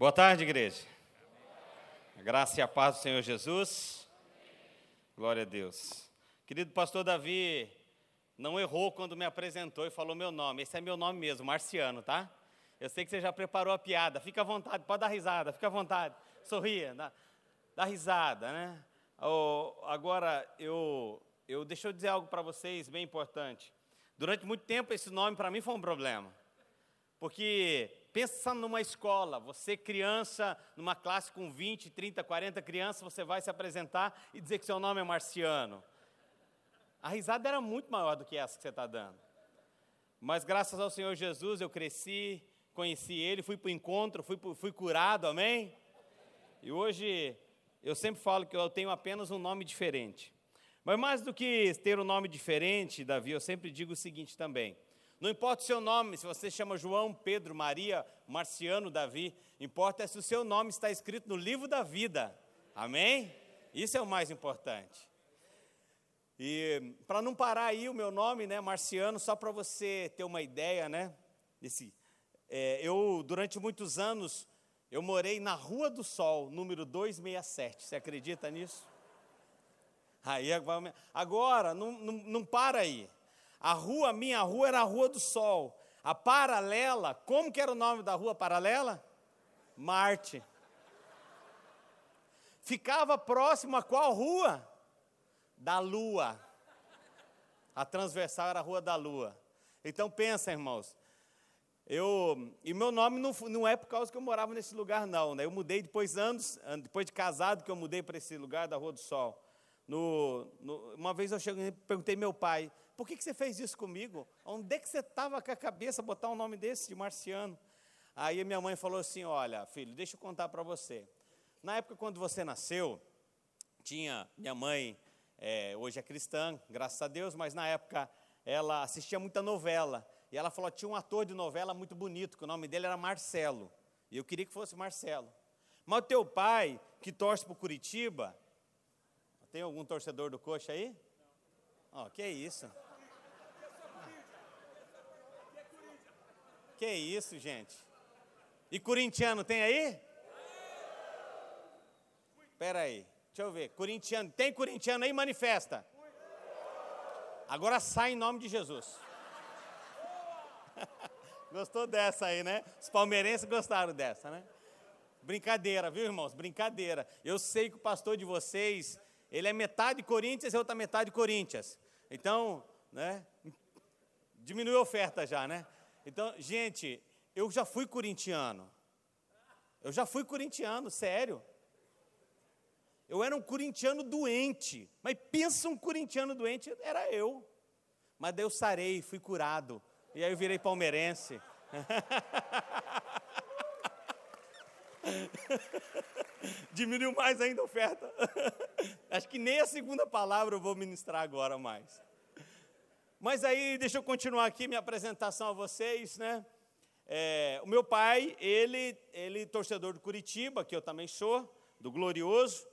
Boa tarde, igreja. A graça e a paz do Senhor Jesus. Glória a Deus. Querido pastor Davi, não errou quando me apresentou e falou meu nome. Esse é meu nome mesmo, Marciano, tá? Eu sei que você já preparou a piada. Fica à vontade, pode dar risada, fica à vontade. Sorria, dá, dá risada, né? Oh, agora, eu, eu, deixa eu dizer algo para vocês bem importante. Durante muito tempo, esse nome para mim foi um problema. Porque pensa numa escola, você criança, numa classe com 20, 30, 40 crianças, você vai se apresentar e dizer que seu nome é Marciano. A risada era muito maior do que essa que você está dando. Mas graças ao Senhor Jesus eu cresci, conheci Ele, fui para o encontro, fui, fui curado, amém? E hoje eu sempre falo que eu tenho apenas um nome diferente. Mas mais do que ter um nome diferente, Davi, eu sempre digo o seguinte também. Não importa o seu nome, se você chama João, Pedro, Maria, Marciano, Davi, importa é se o seu nome está escrito no livro da vida. Amém? Isso é o mais importante. E para não parar aí o meu nome, né, Marciano, só para você ter uma ideia, né, desse, é, eu durante muitos anos eu morei na Rua do Sol, número 267. Você acredita nisso? Aí agora, agora não, não, não para aí. A rua, minha rua, era a Rua do Sol. A paralela, como que era o nome da rua paralela? Marte. Ficava próximo a qual rua? Da Lua. A transversal era a Rua da Lua. Então pensa, irmãos. Eu, e meu nome não, não é por causa que eu morava nesse lugar, não. Né? Eu mudei depois anos, depois de casado, que eu mudei para esse lugar da Rua do Sol. No, no, uma vez eu cheguei, perguntei meu pai, por que, que você fez isso comigo? Onde é que você estava com a cabeça botar um nome desse de marciano? Aí minha mãe falou assim: Olha, filho, deixa eu contar para você. Na época quando você nasceu, tinha minha mãe, é, hoje é cristã, graças a Deus, mas na época ela assistia muita novela. E ela falou: tinha um ator de novela muito bonito, que o nome dele era Marcelo. E eu queria que fosse Marcelo. Mas o teu pai, que torce para Curitiba, tem algum torcedor do coxa aí? Ó, oh, que isso? Que isso, gente? E corintiano tem aí? Espera aí, deixa eu ver. Corintiano, tem corintiano aí? Manifesta. Agora sai em nome de Jesus. Gostou dessa aí, né? Os palmeirenses gostaram dessa, né? Brincadeira, viu, irmãos? Brincadeira. Eu sei que o pastor de vocês, ele é metade Corinthians e outra metade Corinthians. Então, né? Diminui a oferta já, né? Então, gente, eu já fui corintiano. Eu já fui corintiano, sério. Eu era um corintiano doente. Mas pensa um corintiano doente, era eu. Mas daí eu sarei, fui curado. E aí eu virei palmeirense. Diminuiu mais ainda a oferta. Acho que nem a segunda palavra eu vou ministrar agora mais. Mas aí, deixa eu continuar aqui minha apresentação a vocês, né? É, o meu pai, ele, ele torcedor do Curitiba, que eu também sou, do Glorioso.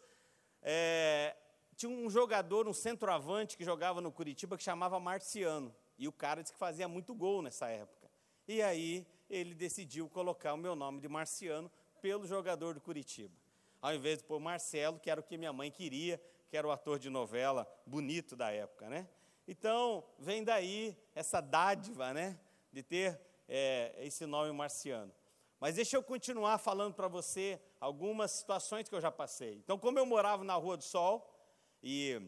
É, tinha um jogador, um centroavante que jogava no Curitiba que chamava Marciano. E o cara disse que fazia muito gol nessa época. E aí ele decidiu colocar o meu nome de Marciano pelo jogador do Curitiba. Ao invés de pôr Marcelo, que era o que minha mãe queria, que era o ator de novela bonito da época, né? Então, vem daí essa dádiva, né, de ter é, esse nome marciano. Mas deixa eu continuar falando para você algumas situações que eu já passei. Então, como eu morava na Rua do Sol, e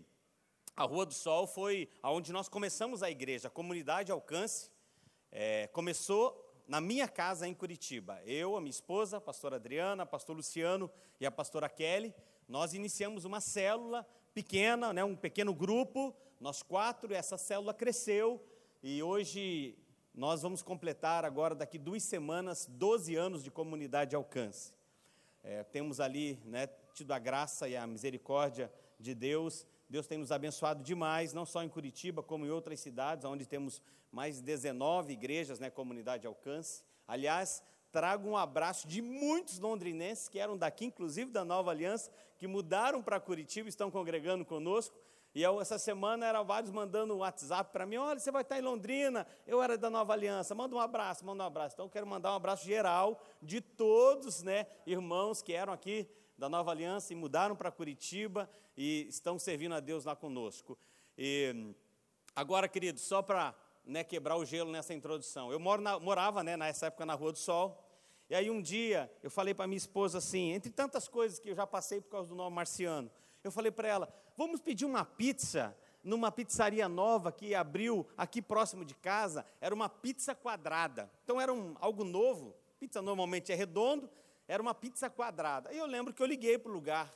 a Rua do Sol foi aonde nós começamos a igreja, a comunidade Alcance, é, começou na minha casa em Curitiba. Eu, a minha esposa, a pastora Adriana, o pastor Luciano e a pastora Kelly, nós iniciamos uma célula pequena, né, um pequeno grupo, nós quatro, essa célula cresceu e hoje nós vamos completar agora, daqui duas semanas, 12 anos de comunidade de alcance. É, temos ali né, tido a graça e a misericórdia de Deus. Deus tem nos abençoado demais, não só em Curitiba, como em outras cidades, onde temos mais de 19 igrejas, né, comunidade de alcance. Aliás, trago um abraço de muitos londrinenses que eram daqui, inclusive da Nova Aliança, que mudaram para Curitiba e estão congregando conosco. E eu, essa semana eram vários mandando um WhatsApp para mim: olha, você vai estar em Londrina, eu era da Nova Aliança, manda um abraço, manda um abraço. Então eu quero mandar um abraço geral de todos, né, irmãos que eram aqui da Nova Aliança e mudaram para Curitiba e estão servindo a Deus lá conosco. E agora, querido, só para né, quebrar o gelo nessa introdução. Eu na, morava né, nessa época na Rua do Sol. E aí um dia eu falei para minha esposa assim, entre tantas coisas que eu já passei por causa do nome marciano, eu falei para ela: vamos pedir uma pizza numa pizzaria nova que abriu aqui próximo de casa. Era uma pizza quadrada. Então era um, algo novo. Pizza normalmente é redondo, era uma pizza quadrada. Aí eu lembro que eu liguei para o lugar.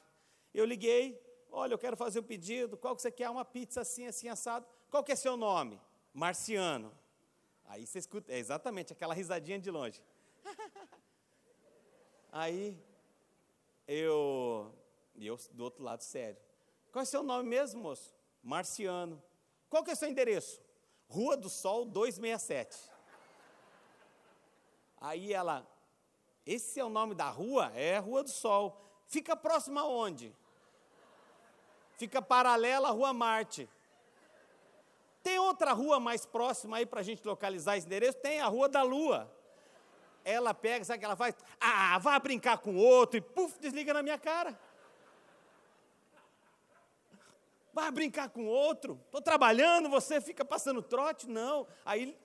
Eu liguei, olha, eu quero fazer um pedido, qual que você quer? Uma pizza assim, assim, assado. Qual que é seu nome? Marciano. Aí você escuta, é exatamente aquela risadinha de longe. Aí eu e eu do outro lado, sério. Qual é o seu nome mesmo, moço? Marciano. Qual que é o seu endereço? Rua do Sol 267. Aí ela, esse é o nome da rua? É Rua do Sol. Fica próxima aonde? Fica paralela à Rua Marte. Tem outra rua mais próxima aí para a gente localizar esse endereço? Tem a Rua da Lua. Ela pega, sabe o que ela faz? Ah, vai brincar com outro e puf, desliga na minha cara. Vai brincar com outro, estou trabalhando, você fica passando trote, não. Aí,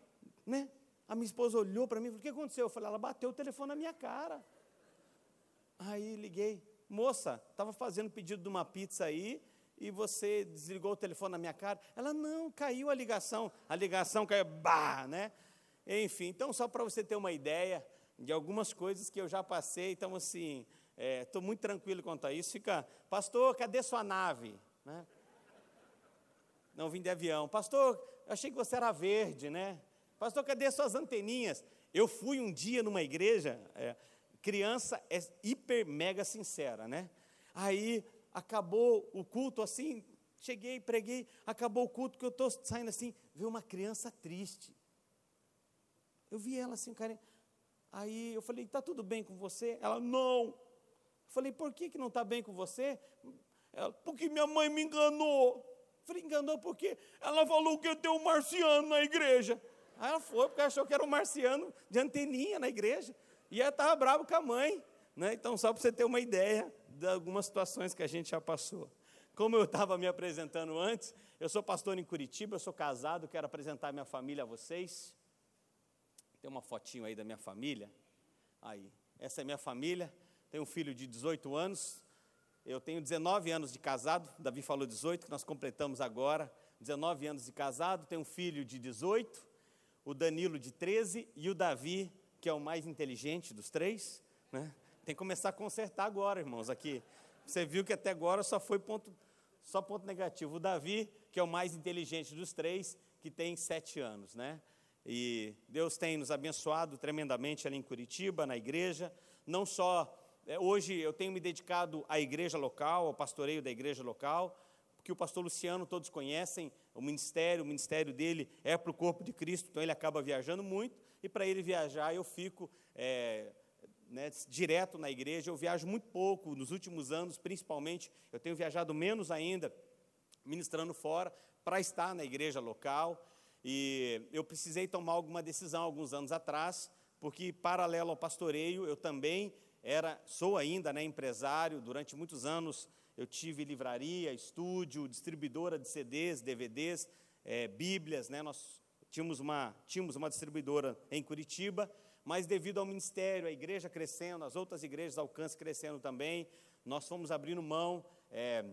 né, a minha esposa olhou para mim e falou, o que aconteceu? Eu falei, ela bateu o telefone na minha cara. Aí liguei, moça, estava fazendo pedido de uma pizza aí, e você desligou o telefone na minha cara. Ela, não, caiu a ligação. A ligação caiu, bah, né? Enfim, então só para você ter uma ideia de algumas coisas que eu já passei, então assim, estou é, muito tranquilo quanto a isso. Fica, pastor, cadê sua nave? Né? Não, vim de avião. Pastor, achei que você era verde, né? Pastor, cadê suas anteninhas? Eu fui um dia numa igreja, é, criança é hiper mega sincera, né? Aí acabou o culto assim, cheguei, preguei, acabou o culto que eu estou saindo assim, vi uma criança triste. Eu vi ela assim, cara. Aí eu falei, está tudo bem com você? Ela, não. Eu falei, por que, que não está bem com você? Ela, porque minha mãe me enganou. Falei, enganou porque ela falou que ia ter um marciano na igreja. Aí ela foi, porque achou que era um marciano de anteninha na igreja. E ela estava brava com a mãe. Né? Então, só para você ter uma ideia de algumas situações que a gente já passou. Como eu estava me apresentando antes, eu sou pastor em Curitiba, eu sou casado, quero apresentar minha família a vocês. Tem uma fotinho aí da minha família. Aí, essa é minha família. Tenho um filho de 18 anos, eu tenho 19 anos de casado, Davi falou 18, que nós completamos agora. 19 anos de casado, tenho um filho de 18, o Danilo de 13 e o Davi, que é o mais inteligente dos três. Né? Tem que começar a consertar agora, irmãos, aqui. Você viu que até agora só foi ponto, só ponto negativo. O Davi, que é o mais inteligente dos três, que tem sete anos, né? E Deus tem nos abençoado tremendamente ali em Curitiba, na igreja, não só hoje eu tenho me dedicado à igreja local, ao pastoreio da igreja local, porque o pastor Luciano todos conhecem, o ministério, o ministério dele é para o corpo de Cristo, então ele acaba viajando muito, e para ele viajar eu fico é, né, direto na igreja, eu viajo muito pouco, nos últimos anos principalmente, eu tenho viajado menos ainda, ministrando fora, para estar na igreja local, e eu precisei tomar alguma decisão alguns anos atrás, porque paralelo ao pastoreio, eu também era, sou ainda né, empresário, durante muitos anos eu tive livraria, estúdio, distribuidora de CDs, DVDs, é, Bíblias, né, nós tínhamos uma, tínhamos uma distribuidora em Curitiba, mas devido ao ministério, a igreja crescendo, as outras igrejas alcance crescendo também, nós fomos abrindo mão é,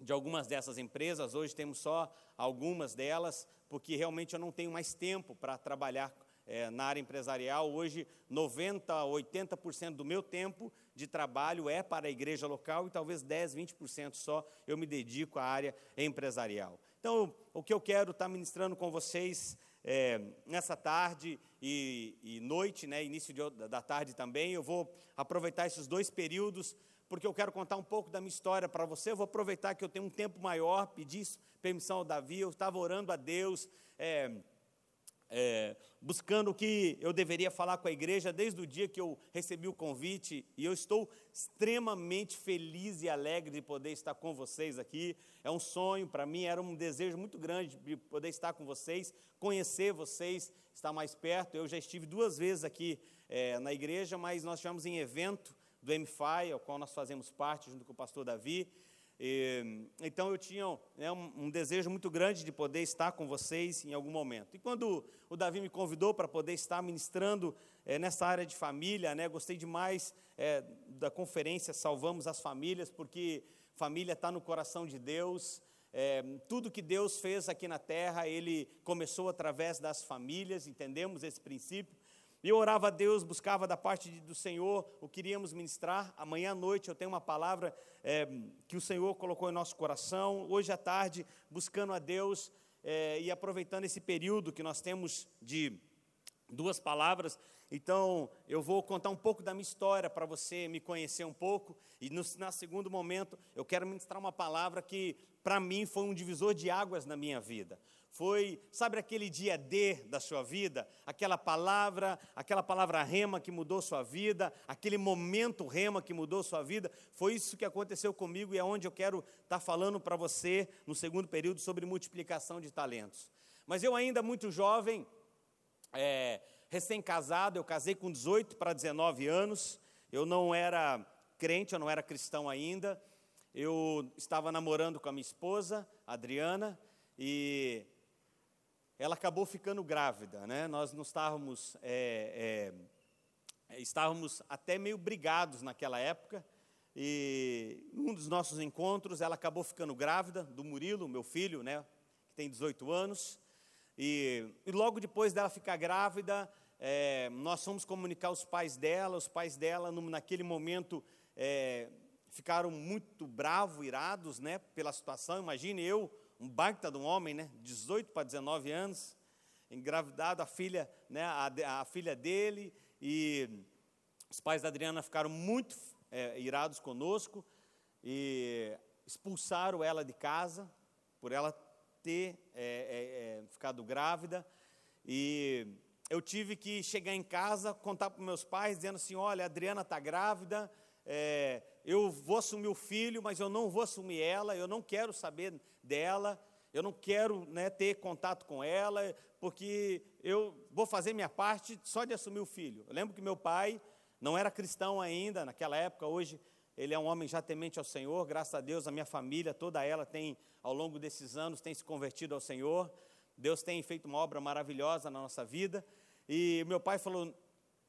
de algumas dessas empresas, hoje temos só algumas delas, porque realmente eu não tenho mais tempo para trabalhar é, na área empresarial. Hoje, 90%, 80% do meu tempo de trabalho é para a igreja local e talvez 10%, 20% só eu me dedico à área empresarial. Então, o que eu quero estar ministrando com vocês é, nessa tarde e, e noite, né, início de, da tarde também, eu vou aproveitar esses dois períodos porque eu quero contar um pouco da minha história para você. Eu vou aproveitar que eu tenho um tempo maior, pedir permissão ao Davi, eu estava orando a Deus. É, é, buscando o que eu deveria falar com a igreja desde o dia que eu recebi o convite, e eu estou extremamente feliz e alegre de poder estar com vocês aqui. É um sonho para mim, era um desejo muito grande de poder estar com vocês, conhecer vocês, estar mais perto. Eu já estive duas vezes aqui é, na igreja, mas nós estivemos em evento do MFI, ao qual nós fazemos parte junto com o pastor Davi. E, então eu tinha né, um, um, desejo muito grande de poder estar com vocês em algum momento. E quando o Davi me convidou para poder estar ministrando é, nessa área de família, né, gostei demais é, da conferência Salvamos as Famílias, porque família está no coração de Deus. É, tudo que Deus fez aqui na terra, Ele começou através das famílias, entendemos esse princípio. E eu orava a Deus, buscava da parte do Senhor o que iríamos ministrar. Amanhã à noite eu tenho uma palavra é, que o Senhor colocou em nosso coração. Hoje à tarde, buscando a Deus é, e aproveitando esse período que nós temos de duas palavras. Então, eu vou contar um pouco da minha história para você me conhecer um pouco. E no na segundo momento, eu quero ministrar uma palavra que, para mim, foi um divisor de águas na minha vida. Foi, sabe aquele dia D da sua vida? Aquela palavra, aquela palavra rema que mudou sua vida, aquele momento rema que mudou sua vida. Foi isso que aconteceu comigo e é onde eu quero estar tá falando para você no segundo período sobre multiplicação de talentos. Mas eu ainda muito jovem, é, recém-casado, eu casei com 18 para 19 anos, eu não era crente, eu não era cristão ainda, eu estava namorando com a minha esposa, Adriana, e ela acabou ficando grávida, né? Nós não estávamos, é, é, estávamos até meio brigados naquela época. E um dos nossos encontros, ela acabou ficando grávida do Murilo, meu filho, né? Que tem 18 anos. E, e logo depois dela ficar grávida, é, nós fomos comunicar os pais dela. Os pais dela, no, naquele momento, é, ficaram muito bravos, irados, né? Pela situação. Imagine eu um baita de um homem, né? 18 para 19 anos, engravidado a filha, né? A, a filha dele e os pais da Adriana ficaram muito é, irados conosco e expulsaram ela de casa por ela ter é, é, é ficado grávida e eu tive que chegar em casa, contar para meus pais, dizendo assim, olha, a Adriana está grávida, é, eu vou assumir o filho, mas eu não vou assumir ela, eu não quero saber dela, eu não quero né, ter contato com ela, porque eu vou fazer minha parte só de assumir o filho. Eu lembro que meu pai não era cristão ainda naquela época, hoje ele é um homem já temente ao Senhor, graças a Deus a minha família, toda ela tem, ao longo desses anos, tem se convertido ao Senhor, Deus tem feito uma obra maravilhosa na nossa vida, e meu pai falou,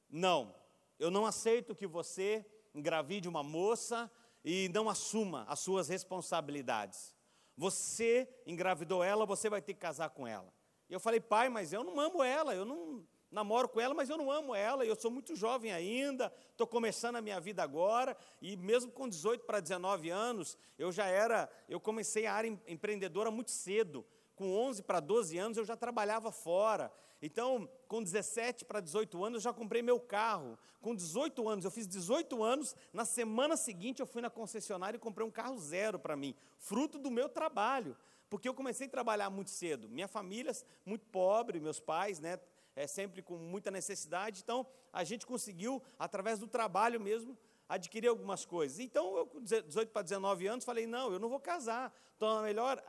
não, eu não aceito que você engravide uma moça e não assuma as suas responsabilidades. Você engravidou ela, você vai ter que casar com ela. E eu falei, pai, mas eu não amo ela, eu não namoro com ela, mas eu não amo ela, eu sou muito jovem ainda, estou começando a minha vida agora, e mesmo com 18 para 19 anos, eu já era, eu comecei a área empreendedora muito cedo, com 11 para 12 anos eu já trabalhava fora, então, com 17 para 18 anos, eu já comprei meu carro. Com 18 anos, eu fiz 18 anos. Na semana seguinte, eu fui na concessionária e comprei um carro zero para mim, fruto do meu trabalho. Porque eu comecei a trabalhar muito cedo. Minha família, muito pobre, meus pais, né, é, sempre com muita necessidade. Então, a gente conseguiu, através do trabalho mesmo, adquirir algumas coisas. Então, eu com 18 para 19 anos, falei: não, eu não vou casar. Estou no melhor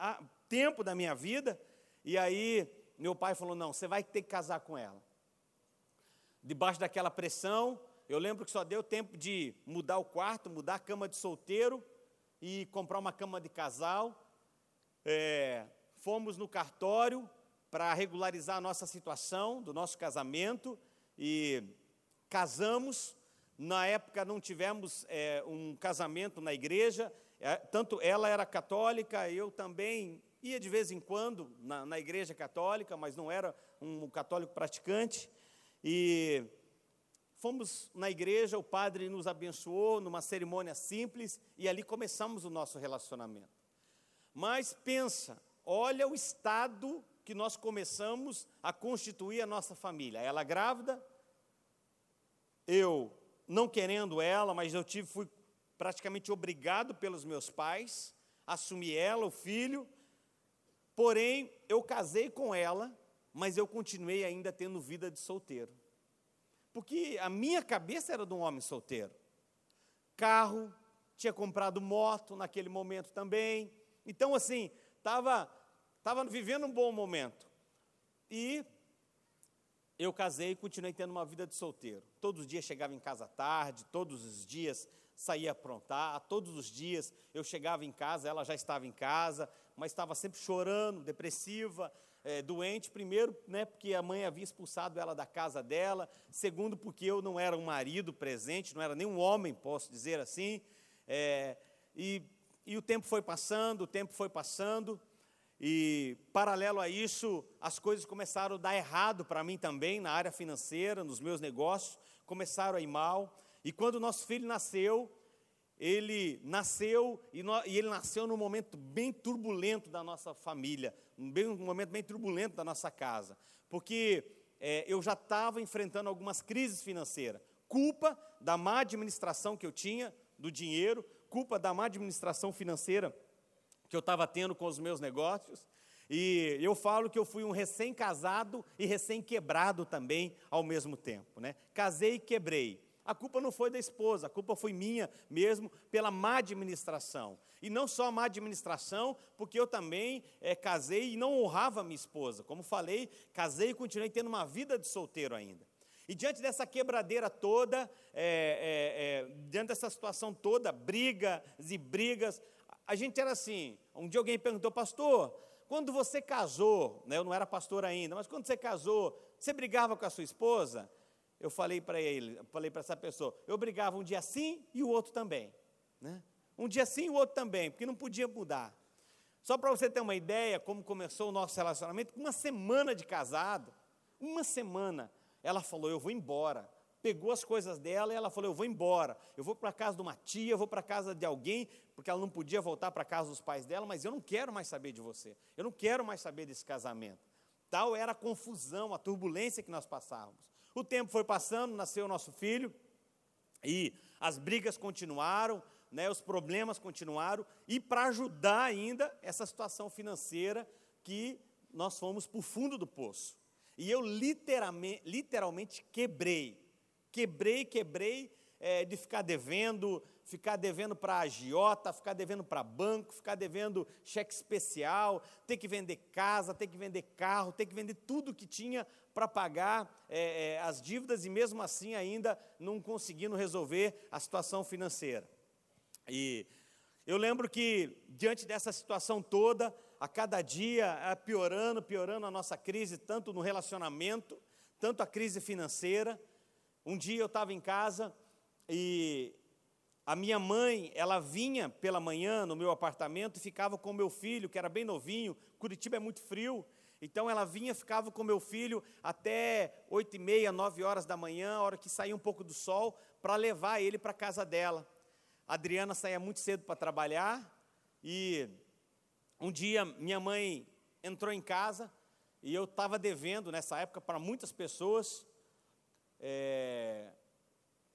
tempo da minha vida. E aí, meu pai falou: não, você vai ter que casar com ela. Debaixo daquela pressão, eu lembro que só deu tempo de mudar o quarto, mudar a cama de solteiro e comprar uma cama de casal. É, fomos no cartório para regularizar a nossa situação do nosso casamento e casamos. Na época não tivemos é, um casamento na igreja, é, tanto ela era católica, eu também ia de vez em quando na, na igreja católica, mas não era um católico praticante. E fomos na igreja, o padre nos abençoou numa cerimônia simples e ali começamos o nosso relacionamento. Mas pensa, olha o estado que nós começamos a constituir a nossa família. Ela grávida, eu não querendo ela, mas eu tive, fui praticamente obrigado pelos meus pais a assumir ela, o filho, Porém, eu casei com ela, mas eu continuei ainda tendo vida de solteiro. Porque a minha cabeça era de um homem solteiro. Carro, tinha comprado moto naquele momento também. Então, assim, estava tava vivendo um bom momento. E eu casei e continuei tendo uma vida de solteiro. Todos os dias chegava em casa tarde, todos os dias saía aprontar, todos os dias eu chegava em casa, ela já estava em casa, mas estava sempre chorando, depressiva, é, doente. Primeiro, né, porque a mãe havia expulsado ela da casa dela. Segundo, porque eu não era um marido presente, não era nem um homem, posso dizer assim. É, e, e o tempo foi passando, o tempo foi passando. E, paralelo a isso, as coisas começaram a dar errado para mim também, na área financeira, nos meus negócios, começaram a ir mal. E quando nosso filho nasceu, ele nasceu e, no, e, ele nasceu num momento bem turbulento da nossa família, um, bem, um momento bem turbulento da nossa casa, porque é, eu já estava enfrentando algumas crises financeiras, culpa da má administração que eu tinha do dinheiro, culpa da má administração financeira que eu estava tendo com os meus negócios. E eu falo que eu fui um recém-casado e recém-quebrado também ao mesmo tempo. Né? Casei e quebrei. A culpa não foi da esposa, a culpa foi minha mesmo pela má administração. E não só má administração, porque eu também é, casei e não honrava minha esposa. Como falei, casei e continuei tendo uma vida de solteiro ainda. E diante dessa quebradeira toda, é, é, diante dessa situação toda, brigas e brigas, a gente era assim. Um dia alguém perguntou, pastor, quando você casou, né, eu não era pastor ainda, mas quando você casou, você brigava com a sua esposa? Eu falei para ele, falei para essa pessoa, eu brigava um dia sim e o outro também. Né? Um dia sim e o outro também, porque não podia mudar. Só para você ter uma ideia como começou o nosso relacionamento, uma semana de casado, uma semana, ela falou, eu vou embora pegou as coisas dela e ela falou: Eu vou embora, eu vou para a casa de uma tia, eu vou para a casa de alguém, porque ela não podia voltar para a casa dos pais dela, mas eu não quero mais saber de você, eu não quero mais saber desse casamento. Tal era a confusão, a turbulência que nós passávamos. O tempo foi passando, nasceu nosso filho, e as brigas continuaram, né, os problemas continuaram, e para ajudar ainda essa situação financeira que nós fomos para o fundo do poço. E eu literalmente, literalmente quebrei Quebrei, quebrei é, de ficar devendo, ficar devendo para agiota, ficar devendo para banco, ficar devendo cheque especial, ter que vender casa, ter que vender carro, ter que vender tudo que tinha para pagar é, é, as dívidas e mesmo assim ainda não conseguindo resolver a situação financeira. E eu lembro que diante dessa situação toda, a cada dia é, piorando, piorando a nossa crise, tanto no relacionamento, tanto a crise financeira, um dia eu estava em casa e a minha mãe, ela vinha pela manhã no meu apartamento e ficava com o meu filho, que era bem novinho. Curitiba é muito frio, então ela vinha, ficava com meu filho até oito e meia, nove horas da manhã, a hora que saía um pouco do sol, para levar ele para a casa dela. A Adriana saía muito cedo para trabalhar e um dia minha mãe entrou em casa e eu estava devendo nessa época para muitas pessoas é,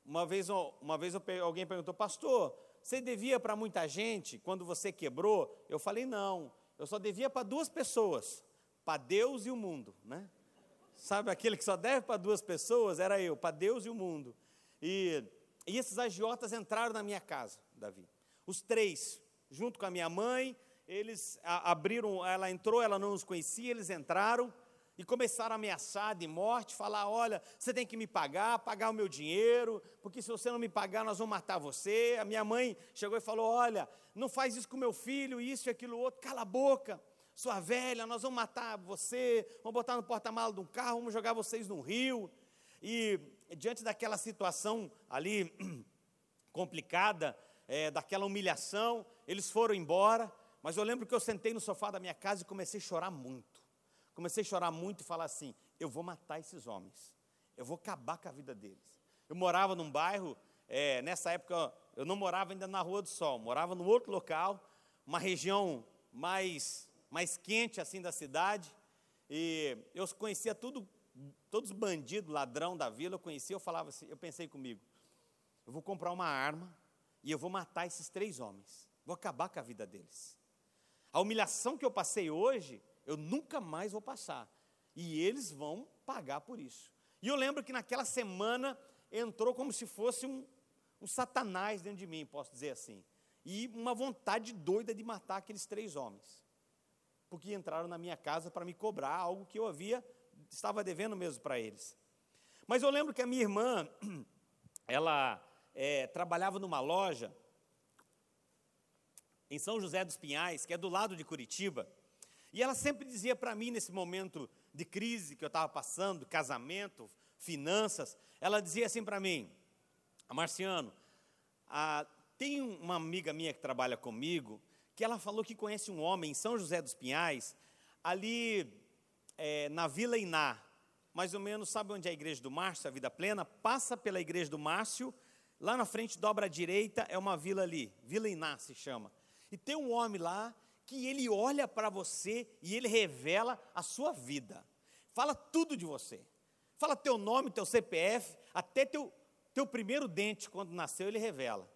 uma vez, uma vez alguém perguntou, pastor, você devia para muita gente quando você quebrou? Eu falei, não, eu só devia para duas pessoas, para Deus e o mundo, né? Sabe aquele que só deve para duas pessoas? Era eu, para Deus e o mundo. E, e esses agiotas entraram na minha casa, Davi. Os três, junto com a minha mãe, eles abriram, ela entrou, ela não os conhecia, eles entraram, e começaram a ameaçar de morte, falar: olha, você tem que me pagar, pagar o meu dinheiro, porque se você não me pagar, nós vamos matar você. A minha mãe chegou e falou: olha, não faz isso com meu filho, isso e aquilo outro, cala a boca, sua velha, nós vamos matar você, vamos botar no porta-malas de um carro, vamos jogar vocês no rio. E diante daquela situação ali complicada, é, daquela humilhação, eles foram embora, mas eu lembro que eu sentei no sofá da minha casa e comecei a chorar muito. Comecei a chorar muito e falar assim: eu vou matar esses homens, eu vou acabar com a vida deles. Eu morava num bairro, é, nessa época eu não morava ainda na Rua do Sol, morava num outro local, uma região mais, mais quente assim da cidade, e eu conhecia tudo, todos os bandidos, ladrão da vila, eu conhecia, eu falava assim, eu pensei comigo, eu vou comprar uma arma e eu vou matar esses três homens, vou acabar com a vida deles. A humilhação que eu passei hoje, eu nunca mais vou passar. E eles vão pagar por isso. E eu lembro que naquela semana entrou como se fosse um, um satanás dentro de mim, posso dizer assim. E uma vontade doida de matar aqueles três homens. Porque entraram na minha casa para me cobrar algo que eu havia, estava devendo mesmo para eles. Mas eu lembro que a minha irmã, ela é, trabalhava numa loja em São José dos Pinhais, que é do lado de Curitiba, e ela sempre dizia para mim, nesse momento de crise que eu estava passando, casamento, finanças, ela dizia assim para mim, Marciano, ah, tem uma amiga minha que trabalha comigo, que ela falou que conhece um homem em São José dos Pinhais, ali é, na Vila Iná, mais ou menos, sabe onde é a igreja do Márcio, a Vida Plena? Passa pela igreja do Márcio, lá na frente dobra à direita, é uma vila ali, Vila Iná se chama. E tem um homem lá que ele olha para você e ele revela a sua vida. Fala tudo de você. Fala teu nome, teu CPF, até teu, teu primeiro dente, quando nasceu, ele revela.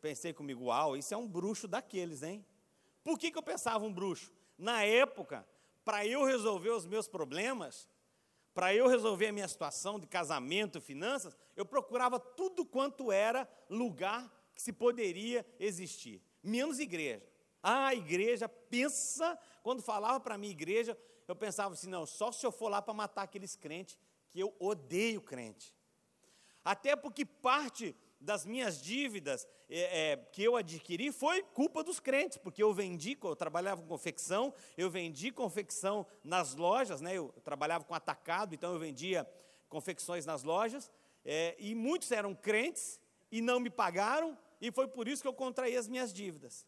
Pensei comigo, uau, isso é um bruxo daqueles, hein? Por que, que eu pensava um bruxo? Na época, para eu resolver os meus problemas, para eu resolver a minha situação de casamento, finanças, eu procurava tudo quanto era lugar que se poderia existir, menos igreja. Ah, igreja, pensa, quando falava para mim igreja, eu pensava assim, não, só se eu for lá para matar aqueles crentes, que eu odeio crente. Até porque parte das minhas dívidas é, é, que eu adquiri foi culpa dos crentes, porque eu vendi, eu trabalhava com confecção, eu vendi confecção nas lojas, né, eu trabalhava com atacado, então eu vendia confecções nas lojas, é, e muitos eram crentes e não me pagaram, e foi por isso que eu contraí as minhas dívidas.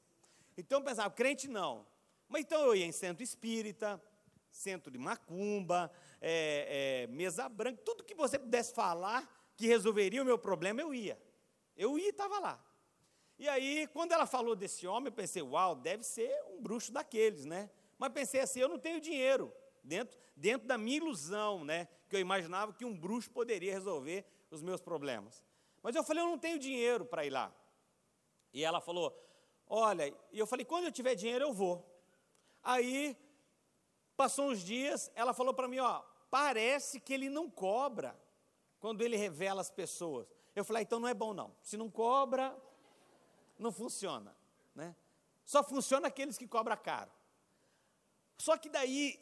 Então eu pensava, crente não. Mas então eu ia em centro espírita, centro de macumba, é, é, mesa branca, tudo que você pudesse falar que resolveria o meu problema, eu ia. Eu ia e estava lá. E aí, quando ela falou desse homem, eu pensei, uau, deve ser um bruxo daqueles, né? Mas pensei assim, eu não tenho dinheiro. Dentro, dentro da minha ilusão, né? Que eu imaginava que um bruxo poderia resolver os meus problemas. Mas eu falei, eu não tenho dinheiro para ir lá. E ela falou, Olha, e eu falei, quando eu tiver dinheiro eu vou. Aí, passou uns dias, ela falou para mim, ó, parece que ele não cobra quando ele revela as pessoas. Eu falei, ah, então não é bom não. Se não cobra, não funciona, né? Só funciona aqueles que cobram caro. Só que daí,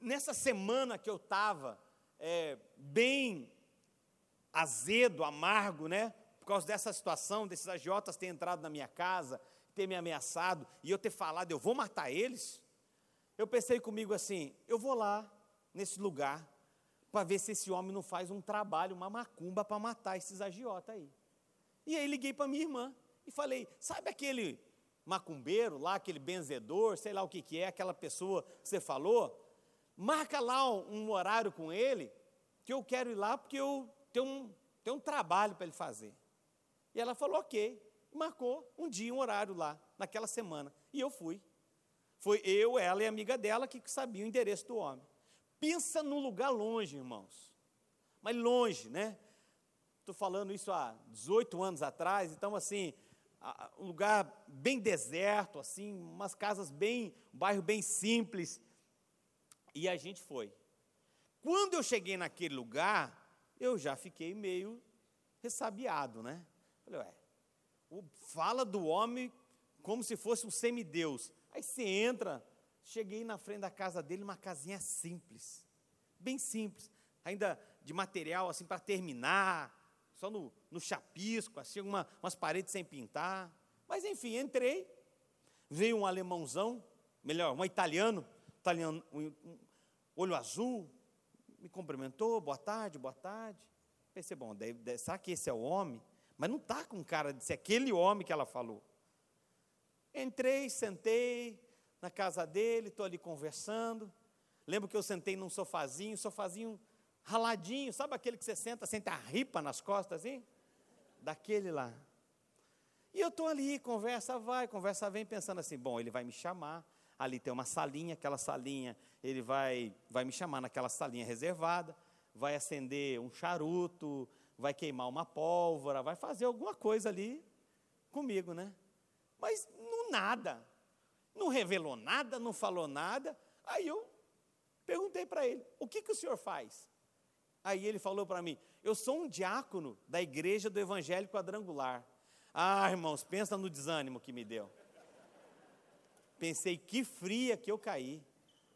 nessa semana que eu estava é, bem azedo, amargo, né? Por causa dessa situação, desses agiotas terem entrado na minha casa, ter me ameaçado e eu ter falado, eu vou matar eles, eu pensei comigo assim: eu vou lá, nesse lugar, para ver se esse homem não faz um trabalho, uma macumba para matar esses agiotas aí. E aí liguei para minha irmã e falei: sabe aquele macumbeiro lá, aquele benzedor, sei lá o que, que é, aquela pessoa que você falou? Marca lá um, um horário com ele, que eu quero ir lá porque eu tenho um, tenho um trabalho para ele fazer. E ela falou: ok marcou um dia, um horário lá, naquela semana. E eu fui. Foi eu, ela e a amiga dela que sabia o endereço do homem. Pensa num lugar longe, irmãos. Mas longe, né? Estou falando isso há 18 anos atrás, então assim, um lugar bem deserto, assim, umas casas bem, um bairro bem simples. E a gente foi. Quando eu cheguei naquele lugar, eu já fiquei meio ressabiado, né? Falei, ué, fala do homem como se fosse um semideus. Aí você entra, cheguei na frente da casa dele, uma casinha simples, bem simples, ainda de material assim para terminar, só no, no chapisco, assim, uma, umas paredes sem pintar. Mas enfim, entrei, veio um alemãozão, melhor, um italiano, italiano um, um, olho azul, me cumprimentou, boa tarde, boa tarde. Pensei, bom, deve, deve, será que esse é o homem? Mas não está com cara de ser aquele homem que ela falou. Entrei, sentei na casa dele, estou ali conversando. Lembro que eu sentei num sofazinho, sofazinho raladinho, sabe aquele que você senta, senta a ripa nas costas assim? Daquele lá. E eu estou ali, conversa vai, conversa vem, pensando assim: bom, ele vai me chamar. Ali tem uma salinha, aquela salinha, ele vai, vai me chamar naquela salinha reservada, vai acender um charuto, vai queimar uma pólvora, vai fazer alguma coisa ali comigo, né? Mas não nada. Não revelou nada, não falou nada. Aí eu Perguntei para ele: o que, que o senhor faz? Aí ele falou para mim: eu sou um diácono da igreja do Evangelho Quadrangular. Ah, irmãos, pensa no desânimo que me deu. Pensei, que fria que eu caí.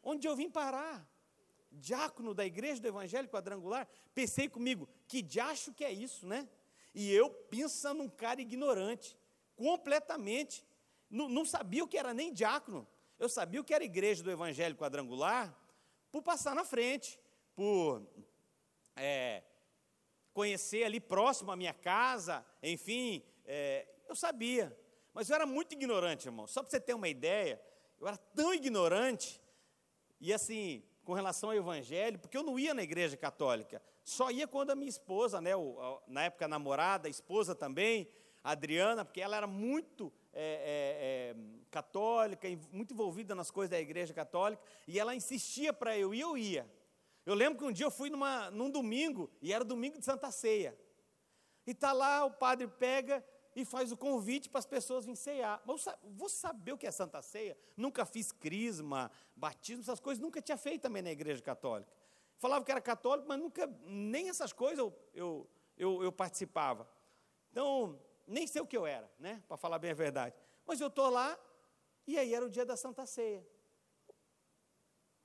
Onde eu vim parar? Diácono da igreja do Evangelho Quadrangular? Pensei comigo, que diacho que é isso, né? E eu pensando num cara ignorante, completamente. Não, não sabia o que era nem diácono. Eu sabia o que era igreja do Evangelho Quadrangular por passar na frente, por é, conhecer ali próximo à minha casa, enfim, é, eu sabia. Mas eu era muito ignorante, irmão. Só para você ter uma ideia, eu era tão ignorante, e assim, com relação ao evangelho, porque eu não ia na igreja católica. Só ia quando a minha esposa, né, na época namorada, a esposa também, a Adriana, porque ela era muito é, é, é, católica, muito envolvida nas coisas da igreja católica, e ela insistia para eu ir, eu ia. Eu lembro que um dia eu fui numa, num domingo, e era domingo de Santa Ceia. E está lá, o padre pega e faz o convite para as pessoas virem ceiar. Mas vou saber o que é Santa Ceia? Nunca fiz crisma, batismo, essas coisas, nunca tinha feito também na igreja católica. Falava que era católico, mas nunca, nem essas coisas eu, eu, eu, eu participava. Então, nem sei o que eu era, né? Para falar bem a verdade. Mas eu estou lá, e aí era o dia da Santa Ceia.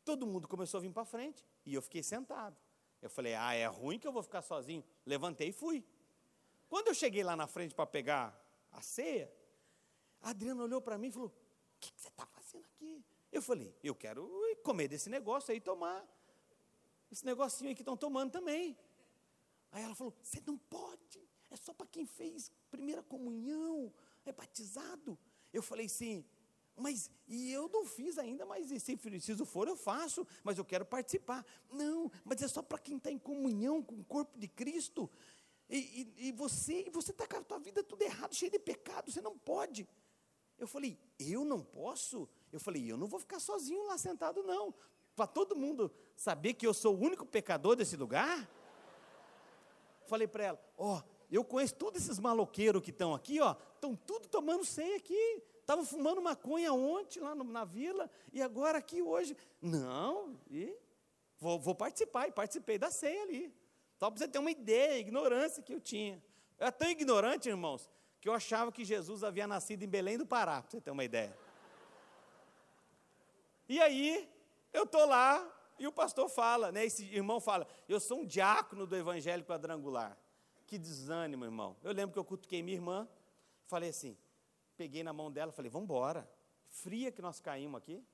Todo mundo começou a vir para frente. E eu fiquei sentado. Eu falei, ah, é ruim que eu vou ficar sozinho. Levantei e fui. Quando eu cheguei lá na frente para pegar a ceia, a Adriana olhou para mim e falou: O que, que você está fazendo aqui? Eu falei: Eu quero comer desse negócio aí, tomar. Esse negocinho aí que estão tomando também. Aí ela falou: Você não pode. É só para quem fez primeira comunhão, é batizado. Eu falei: Sim, mas, e eu não fiz ainda, mas se preciso for, eu faço, mas eu quero participar. Não, mas é só para quem está em comunhão com o corpo de Cristo. E, e, e você você está com a tua vida tudo errado, cheio de pecado, você não pode. Eu falei, eu não posso? Eu falei, eu não vou ficar sozinho lá sentado, não. Para todo mundo saber que eu sou o único pecador desse lugar. Falei para ela, ó, oh, eu conheço todos esses maloqueiros que estão aqui, ó, estão tudo tomando ceia aqui. Estavam fumando maconha ontem lá no, na vila e agora aqui hoje. Não, e vou, vou participar, e participei da ceia ali. Só para você ter uma ideia, a ignorância que eu tinha. Eu era tão ignorante, irmãos, que eu achava que Jesus havia nascido em Belém do Pará, para você ter uma ideia. E aí, eu estou lá, e o pastor fala, né, esse irmão fala, eu sou um diácono do Evangelho Quadrangular. Que desânimo, irmão. Eu lembro que eu cutuquei minha irmã, falei assim, peguei na mão dela, falei, vamos embora. Fria que nós caímos aqui.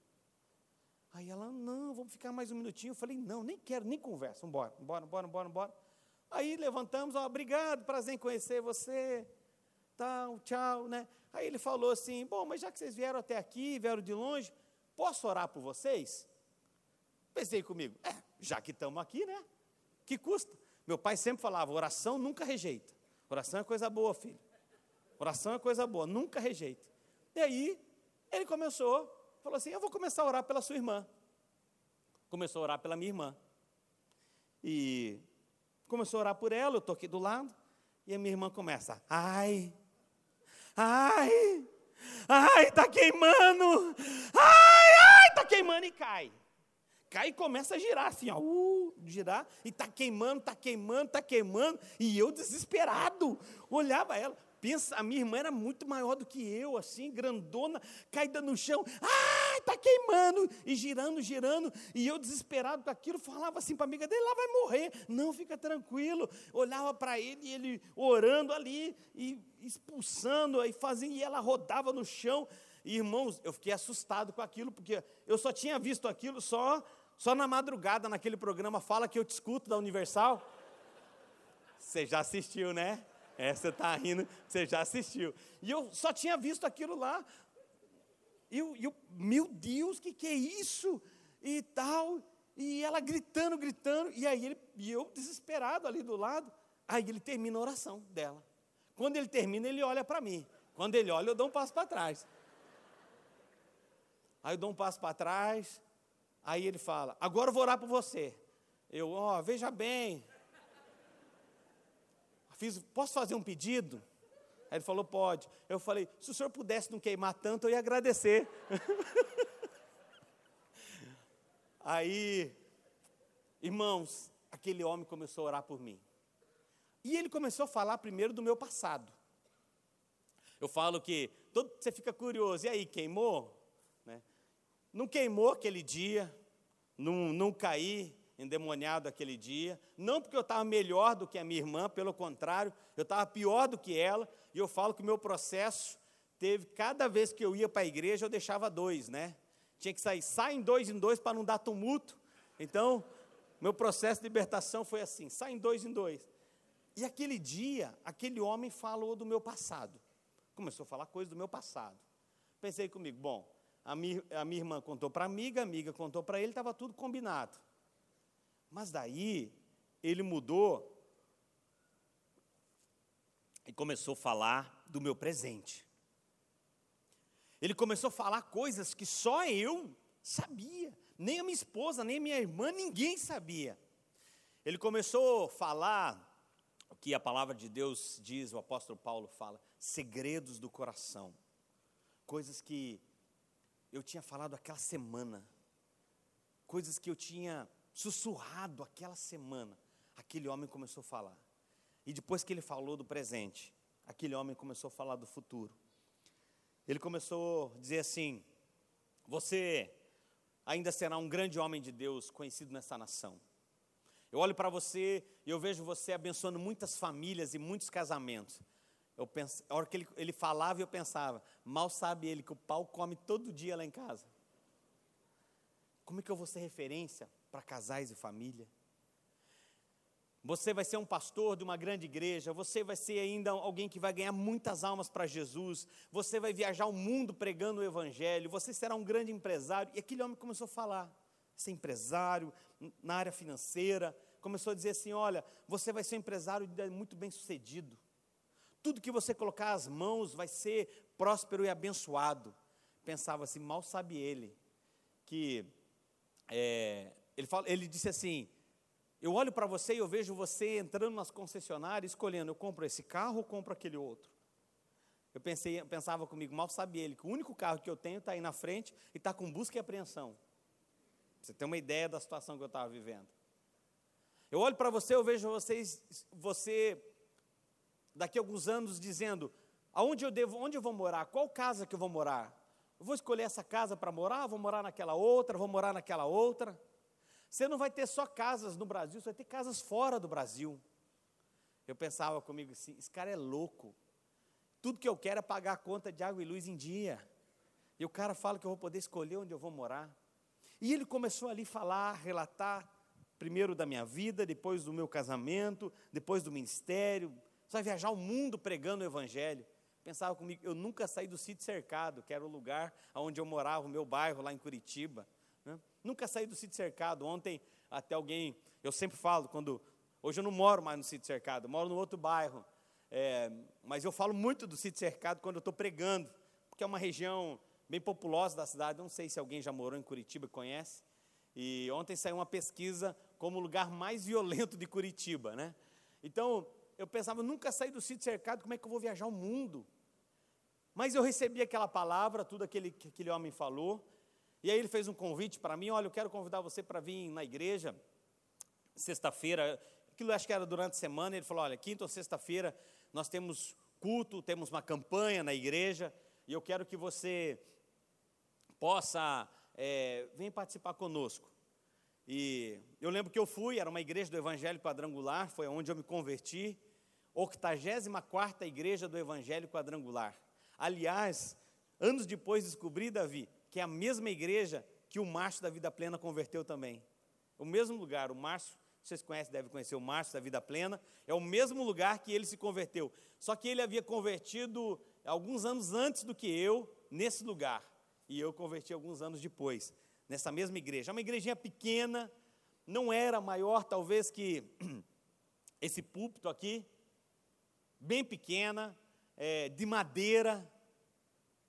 Aí ela, não, vamos ficar mais um minutinho. Eu falei, não, nem quero, nem conversa, embora, embora, embora, embora, embora. Aí levantamos, ó, obrigado, prazer em conhecer você, tal, tchau, né? Aí ele falou assim, bom, mas já que vocês vieram até aqui, vieram de longe, posso orar por vocês? Pensei comigo, é, já que estamos aqui, né? Que custa? Meu pai sempre falava, oração nunca rejeita. Oração é coisa boa, filho. Oração é coisa boa, nunca rejeite. E aí, ele começou, falou assim: Eu vou começar a orar pela sua irmã. Começou a orar pela minha irmã. E começou a orar por ela, eu estou aqui do lado, e a minha irmã começa: Ai, ai, ai, está queimando, ai, ai, está queimando e cai. Cai e começa a girar assim, ó, uh, girar, e está queimando, está queimando, está queimando, e eu desesperado, olhava ela, Pensa, a minha irmã era muito maior do que eu, assim, grandona, caída no chão. Ah, está queimando! E girando, girando. E eu, desesperado com aquilo, falava assim para a amiga dele: lá vai morrer. Não, fica tranquilo. Olhava para ele e ele orando ali, e expulsando, e fazendo, e ela rodava no chão. E, irmãos, eu fiquei assustado com aquilo, porque eu só tinha visto aquilo só, só na madrugada, naquele programa Fala Que Eu Te Escuto, da Universal. Você já assistiu, né? É, você está rindo, você já assistiu. E eu só tinha visto aquilo lá. E eu, eu meu Deus, que, que é isso? E tal. E ela gritando, gritando. E aí ele, e eu desesperado ali do lado. Aí ele termina a oração dela. Quando ele termina, ele olha para mim. Quando ele olha, eu dou um passo para trás. Aí eu dou um passo para trás. Aí ele fala: Agora eu vou orar por você. Eu, ó, oh, veja bem, fiz, posso fazer um pedido? Aí ele falou, pode. Eu falei, se o senhor pudesse não queimar tanto, eu ia agradecer. Aí Irmãos, aquele homem começou a orar por mim. E ele começou a falar primeiro do meu passado. Eu falo que todo, você fica curioso, e aí, queimou? Né? Não queimou aquele dia, não, não caí endemoniado aquele dia, não porque eu estava melhor do que a minha irmã, pelo contrário, eu estava pior do que ela, e eu falo que o meu processo teve, cada vez que eu ia para a igreja, eu deixava dois, né? Tinha que sair, sai em dois em dois para não dar tumulto. Então, meu processo de libertação foi assim: sai em dois em dois. E aquele dia, aquele homem falou do meu passado. Começou a falar coisas do meu passado. Pensei comigo, bom, a minha, a minha irmã contou para a amiga, a amiga contou para ele, estava tudo combinado. Mas daí, ele mudou e começou a falar do meu presente. Ele começou a falar coisas que só eu sabia, nem a minha esposa, nem a minha irmã, ninguém sabia. Ele começou a falar o que a palavra de Deus diz, o apóstolo Paulo fala, segredos do coração, coisas que eu tinha falado aquela semana, coisas que eu tinha sussurrado aquela semana, aquele homem começou a falar. E depois que ele falou do presente, aquele homem começou a falar do futuro. Ele começou a dizer assim: Você ainda será um grande homem de Deus, conhecido nessa nação. Eu olho para você e eu vejo você abençoando muitas famílias e muitos casamentos. Eu penso, a hora que ele, ele falava, eu pensava, mal sabe ele que o pau come todo dia lá em casa. Como é que eu vou ser referência para casais e família? Você vai ser um pastor de uma grande igreja, você vai ser ainda alguém que vai ganhar muitas almas para Jesus, você vai viajar o mundo pregando o Evangelho, você será um grande empresário. E aquele homem começou a falar, ser empresário, na área financeira, começou a dizer assim: olha, você vai ser um empresário muito bem sucedido, tudo que você colocar as mãos vai ser próspero e abençoado. Pensava assim, mal sabe ele, que é, ele, fala, ele disse assim: eu olho para você e eu vejo você entrando nas concessionárias, escolhendo, eu compro esse carro ou compro aquele outro. Eu pensei, pensava comigo, mal sabe ele, que o único carro que eu tenho está aí na frente e está com busca e apreensão. Você tem uma ideia da situação que eu estava vivendo. Eu olho para você, eu vejo vocês, você daqui a alguns anos dizendo, aonde eu devo, onde eu vou morar, qual casa que eu vou morar? Eu vou escolher essa casa para morar, vou morar naquela outra, vou morar naquela outra. Você não vai ter só casas no Brasil, você vai ter casas fora do Brasil. Eu pensava comigo assim: esse cara é louco. Tudo que eu quero é pagar a conta de água e luz em dia. E o cara fala que eu vou poder escolher onde eu vou morar. E ele começou ali a falar, relatar, primeiro da minha vida, depois do meu casamento, depois do ministério. Você vai viajar o mundo pregando o Evangelho. Pensava comigo, eu nunca saí do sítio cercado, que era o lugar onde eu morava, o meu bairro lá em Curitiba. Né? Nunca saí do sítio cercado. Ontem, até alguém, eu sempre falo, quando. Hoje eu não moro mais no sítio cercado, moro no outro bairro. É, mas eu falo muito do sítio cercado quando eu estou pregando, porque é uma região bem populosa da cidade. Não sei se alguém já morou em Curitiba e conhece. E ontem saiu uma pesquisa como o lugar mais violento de Curitiba, né? Então, eu pensava, nunca saí do sítio cercado, como é que eu vou viajar o mundo? Mas eu recebi aquela palavra, tudo aquele que aquele homem falou, e aí ele fez um convite para mim, olha, eu quero convidar você para vir na igreja, sexta-feira, aquilo acho que era durante a semana, ele falou, olha, quinta ou sexta-feira nós temos culto, temos uma campanha na igreja, e eu quero que você possa, é, vir participar conosco. E eu lembro que eu fui, era uma igreja do Evangelho Quadrangular, foi onde eu me converti, 84 igreja do Evangelho Quadrangular. Aliás, anos depois descobri, Davi, que é a mesma igreja que o Márcio da Vida Plena converteu também. O mesmo lugar, o Márcio, vocês conhecem, devem conhecer o Márcio da Vida Plena, é o mesmo lugar que ele se converteu. Só que ele havia convertido alguns anos antes do que eu, nesse lugar. E eu converti alguns anos depois, nessa mesma igreja. É uma igrejinha pequena, não era maior talvez que esse púlpito aqui, bem pequena, é, de madeira,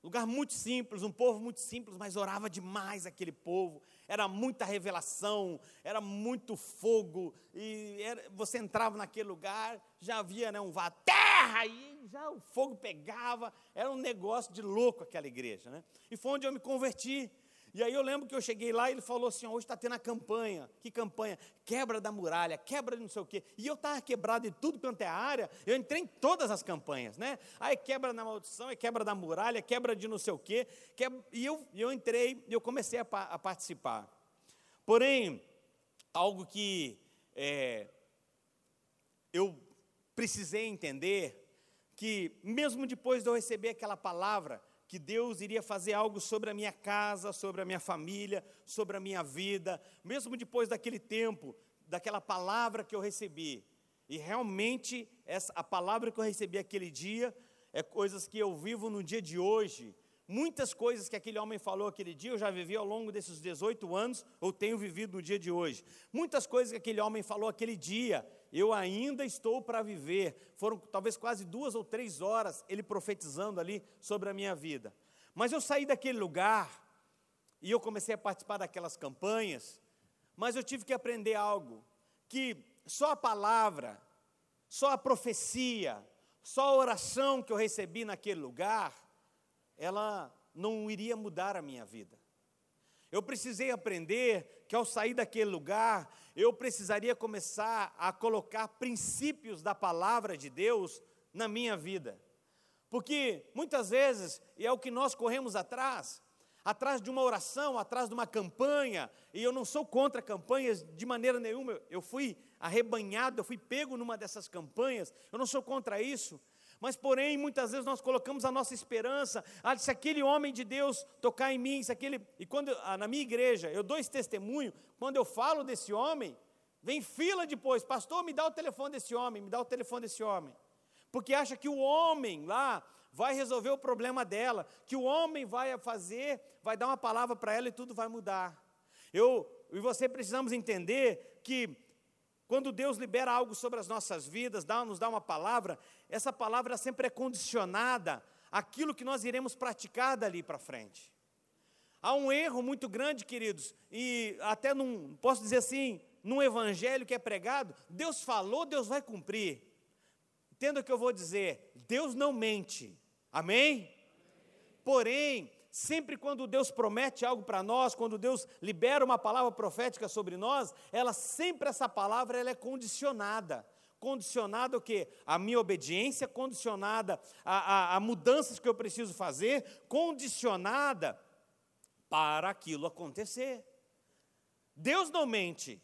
Lugar muito simples, um povo muito simples, mas orava demais aquele povo. Era muita revelação, era muito fogo. E era, você entrava naquele lugar, já havia né, um vá terra, e já o fogo pegava. Era um negócio de louco aquela igreja. Né? E foi onde eu me converti. E aí eu lembro que eu cheguei lá e ele falou assim: hoje está tendo a campanha. Que campanha? Quebra da muralha, quebra de não sei o quê. E eu estava quebrado de tudo quanto é área. Eu entrei em todas as campanhas, né? Aí quebra na maldição, é quebra da muralha, quebra de não sei o quê. Quebra... E eu, eu entrei e eu comecei a, a, participar. Porém, algo que é, eu precisei entender que mesmo depois de eu receber aquela palavra, que Deus iria fazer algo sobre a minha casa, sobre a minha família, sobre a minha vida, mesmo depois daquele tempo, daquela palavra que eu recebi. E realmente essa a palavra que eu recebi aquele dia é coisas que eu vivo no dia de hoje. Muitas coisas que aquele homem falou aquele dia, eu já vivi ao longo desses 18 anos, ou tenho vivido no dia de hoje. Muitas coisas que aquele homem falou aquele dia, eu ainda estou para viver. Foram talvez quase duas ou três horas ele profetizando ali sobre a minha vida. Mas eu saí daquele lugar e eu comecei a participar daquelas campanhas, mas eu tive que aprender algo: que só a palavra, só a profecia, só a oração que eu recebi naquele lugar, ela não iria mudar a minha vida. Eu precisei aprender que ao sair daquele lugar, eu precisaria começar a colocar princípios da palavra de Deus na minha vida. Porque muitas vezes, e é o que nós corremos atrás, atrás de uma oração, atrás de uma campanha, e eu não sou contra campanhas de maneira nenhuma, eu fui arrebanhado, eu fui pego numa dessas campanhas, eu não sou contra isso, mas, porém, muitas vezes nós colocamos a nossa esperança, ah, se aquele homem de Deus tocar em mim, se aquele. E quando ah, na minha igreja eu dou esse testemunho, quando eu falo desse homem, vem fila depois, pastor, me dá o telefone desse homem, me dá o telefone desse homem. Porque acha que o homem lá vai resolver o problema dela, que o homem vai fazer, vai dar uma palavra para ela e tudo vai mudar. Eu e você precisamos entender que quando Deus libera algo sobre as nossas vidas, dá, nos dá uma palavra, essa palavra sempre é condicionada àquilo que nós iremos praticar dali para frente. Há um erro muito grande, queridos, e até num, posso dizer assim, num evangelho que é pregado, Deus falou, Deus vai cumprir. Entenda o que eu vou dizer, Deus não mente, amém? Porém, sempre quando Deus promete algo para nós, quando Deus libera uma palavra profética sobre nós, ela sempre essa palavra ela é condicionada. Condicionada o quê? A minha obediência, condicionada a, a, a mudanças que eu preciso fazer, condicionada para aquilo acontecer. Deus não mente,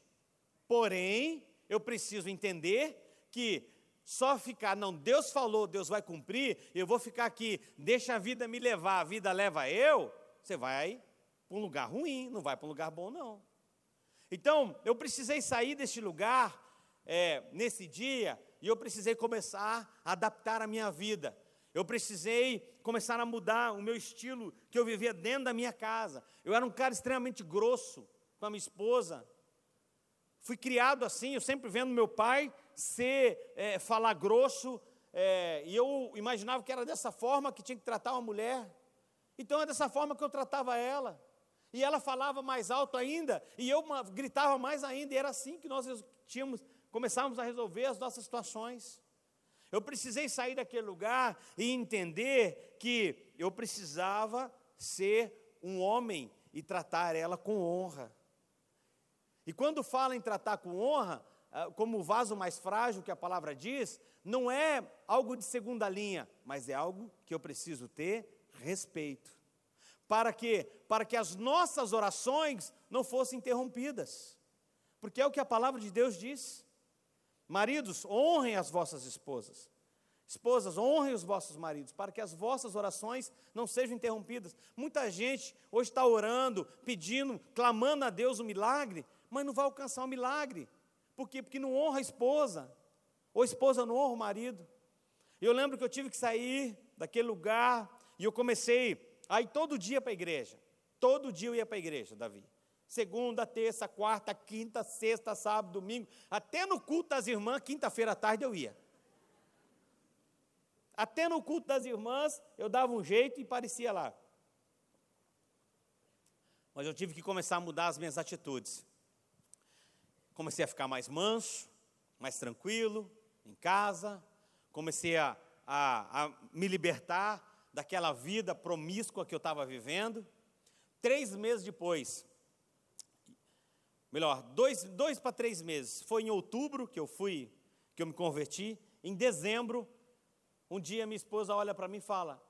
porém, eu preciso entender que só ficar, não, Deus falou, Deus vai cumprir, eu vou ficar aqui, deixa a vida me levar, a vida leva eu, você vai para um lugar ruim, não vai para um lugar bom, não. Então, eu precisei sair deste lugar é, nesse dia e eu precisei começar a adaptar a minha vida. Eu precisei começar a mudar o meu estilo que eu vivia dentro da minha casa. Eu era um cara extremamente grosso com a minha esposa. Fui criado assim, eu sempre vendo meu pai ser, é, falar grosso, é, e eu imaginava que era dessa forma que tinha que tratar uma mulher. Então é dessa forma que eu tratava ela. E ela falava mais alto ainda, e eu gritava mais ainda, e era assim que nós tínhamos, começávamos a resolver as nossas situações. Eu precisei sair daquele lugar e entender que eu precisava ser um homem e tratar ela com honra. E quando fala em tratar com honra, como o vaso mais frágil que a palavra diz, não é algo de segunda linha, mas é algo que eu preciso ter respeito. Para que para que as nossas orações não fossem interrompidas. Porque é o que a palavra de Deus diz. Maridos, honrem as vossas esposas. Esposas, honrem os vossos maridos, para que as vossas orações não sejam interrompidas. Muita gente hoje está orando, pedindo, clamando a Deus o um milagre, mas não vai alcançar o um milagre, por quê? Porque não honra a esposa, ou a esposa não honra o marido. Eu lembro que eu tive que sair daquele lugar e eu comecei a ir todo dia para a igreja. Todo dia eu ia para a igreja, Davi. Segunda, terça, quarta, quinta, sexta, sábado, domingo. Até no culto das irmãs, quinta-feira à tarde eu ia. Até no culto das irmãs eu dava um jeito e parecia lá. Mas eu tive que começar a mudar as minhas atitudes comecei a ficar mais manso, mais tranquilo, em casa, comecei a, a, a me libertar daquela vida promíscua que eu estava vivendo. Três meses depois, melhor, dois, dois para três meses, foi em outubro que eu fui, que eu me converti, em dezembro, um dia minha esposa olha para mim e fala,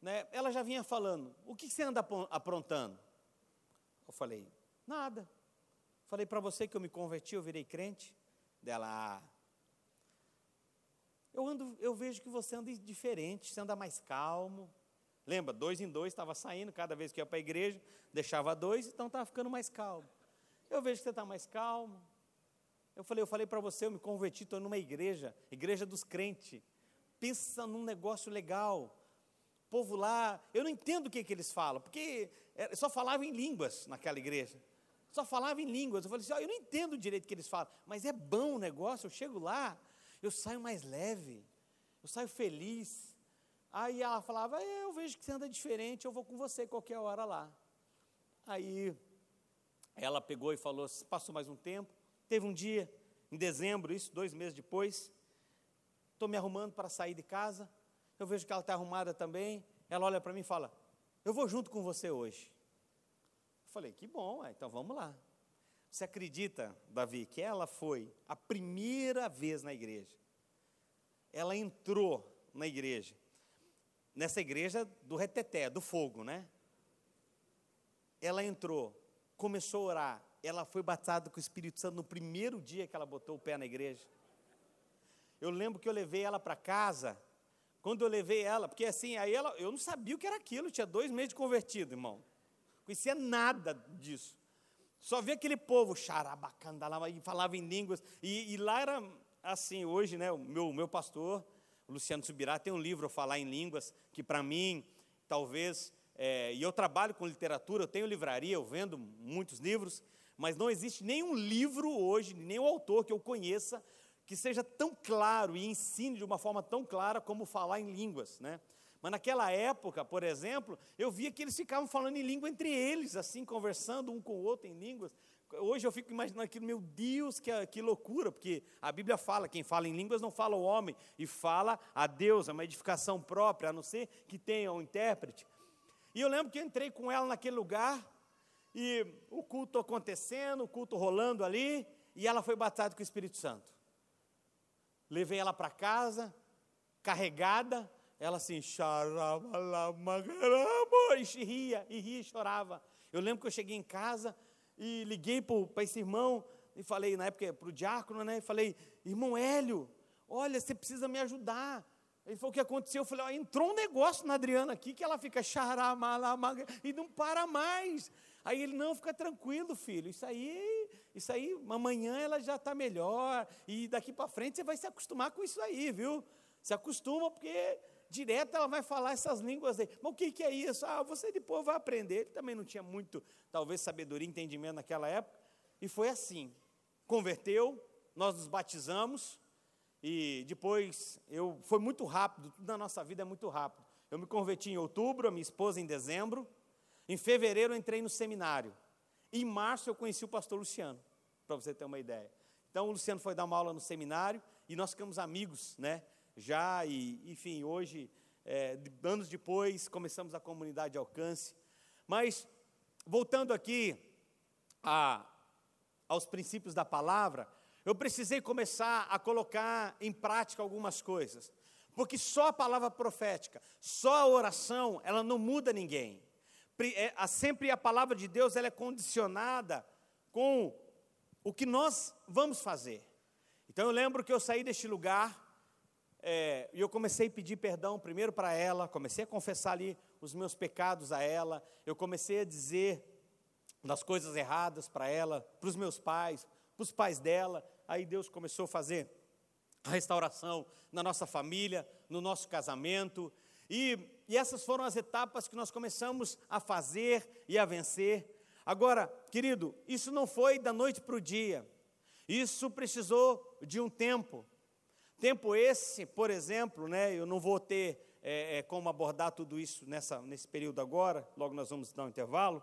né, ela já vinha falando, o que você anda aprontando? Eu falei, nada. Falei para você que eu me converti, eu virei crente. Dela, ah, eu, ando, eu vejo que você anda diferente, você anda mais calmo. Lembra, dois em dois estava saindo, cada vez que ia para a igreja, deixava dois, então estava ficando mais calmo. Eu vejo que você está mais calmo. Eu falei, eu falei para você, eu me converti, estou numa igreja, igreja dos crentes. Pensa num negócio legal. Povo lá, eu não entendo o que, que eles falam, porque é, só falava em línguas naquela igreja. Só falava em línguas. Eu falei assim, oh, eu não entendo direito o que eles falam, mas é bom o negócio, eu chego lá, eu saio mais leve, eu saio feliz. Aí ela falava, é, eu vejo que você anda diferente, eu vou com você qualquer hora lá. Aí ela pegou e falou, passou mais um tempo, teve um dia, em dezembro, isso, dois meses depois, estou me arrumando para sair de casa, eu vejo que ela está arrumada também, ela olha para mim e fala, eu vou junto com você hoje. Falei, que bom, então vamos lá. Você acredita, Davi, que ela foi a primeira vez na igreja? Ela entrou na igreja, nessa igreja do reteté, do fogo, né? Ela entrou, começou a orar, ela foi batizada com o Espírito Santo no primeiro dia que ela botou o pé na igreja. Eu lembro que eu levei ela para casa, quando eu levei ela, porque assim, aí ela, eu não sabia o que era aquilo, tinha dois meses de convertido, irmão. Conhecia nada disso. Só via aquele povo, xarabacandalava, e falava em línguas. E, e, lá era assim, hoje, né, o meu, meu pastor, Luciano Subirá, tem um livro, Falar em Línguas, que para mim, talvez, é, e eu trabalho com literatura, eu tenho livraria, eu vendo muitos livros, mas não existe nenhum livro hoje, nenhum autor que eu conheça, que seja tão claro e ensine de uma forma tão clara como falar em línguas, né? Mas naquela época, por exemplo, eu via que eles ficavam falando em língua entre eles, assim, conversando um com o outro em línguas. Hoje eu fico imaginando aquilo, meu Deus, que, que loucura, porque a Bíblia fala: quem fala em línguas não fala o homem, e fala a Deus, é uma edificação própria, a não ser que tenha um intérprete. E eu lembro que eu entrei com ela naquele lugar, e o culto acontecendo, o culto rolando ali, e ela foi batizada com o Espírito Santo. Levei ela para casa, carregada, ela assim, e ria, e ria e chorava. Eu lembro que eu cheguei em casa e liguei para esse irmão e falei, na época, para o diácono, né? E falei, irmão Hélio, olha, você precisa me ajudar. Ele falou o que aconteceu. Eu falei, ó, entrou um negócio na Adriana aqui que ela fica xaramalamaga e não para mais. Aí ele, não, fica tranquilo, filho. Isso aí, isso aí, amanhã ela já está melhor. E daqui para frente você vai se acostumar com isso aí, viu? Se acostuma, porque direto ela vai falar essas línguas aí. Mas o que, que é isso? Ah, você depois vai aprender. Ele também não tinha muito, talvez, sabedoria, entendimento naquela época. E foi assim. Converteu, nós nos batizamos, e depois eu foi muito rápido, tudo na nossa vida é muito rápido. Eu me converti em outubro, a minha esposa em dezembro. Em fevereiro eu entrei no seminário. Em março eu conheci o pastor Luciano, para você ter uma ideia. Então o Luciano foi dar uma aula no seminário e nós ficamos amigos, né? Já, e enfim, hoje, é, anos depois, começamos a comunidade de alcance. Mas, voltando aqui a, aos princípios da palavra, eu precisei começar a colocar em prática algumas coisas. Porque só a palavra profética, só a oração, ela não muda ninguém. É, sempre a palavra de Deus ela é condicionada com o que nós vamos fazer. Então eu lembro que eu saí deste lugar é, eu comecei a pedir perdão primeiro para ela, comecei a confessar ali os meus pecados a ela, eu comecei a dizer das coisas erradas para ela, para os meus pais, para os pais dela. Aí Deus começou a fazer a restauração na nossa família, no nosso casamento. E, e essas foram as etapas que nós começamos a fazer e a vencer. Agora, querido, isso não foi da noite para o dia, isso precisou de um tempo. Tempo esse, por exemplo, né, eu não vou ter é, é, como abordar tudo isso nessa, nesse período agora, logo nós vamos dar um intervalo,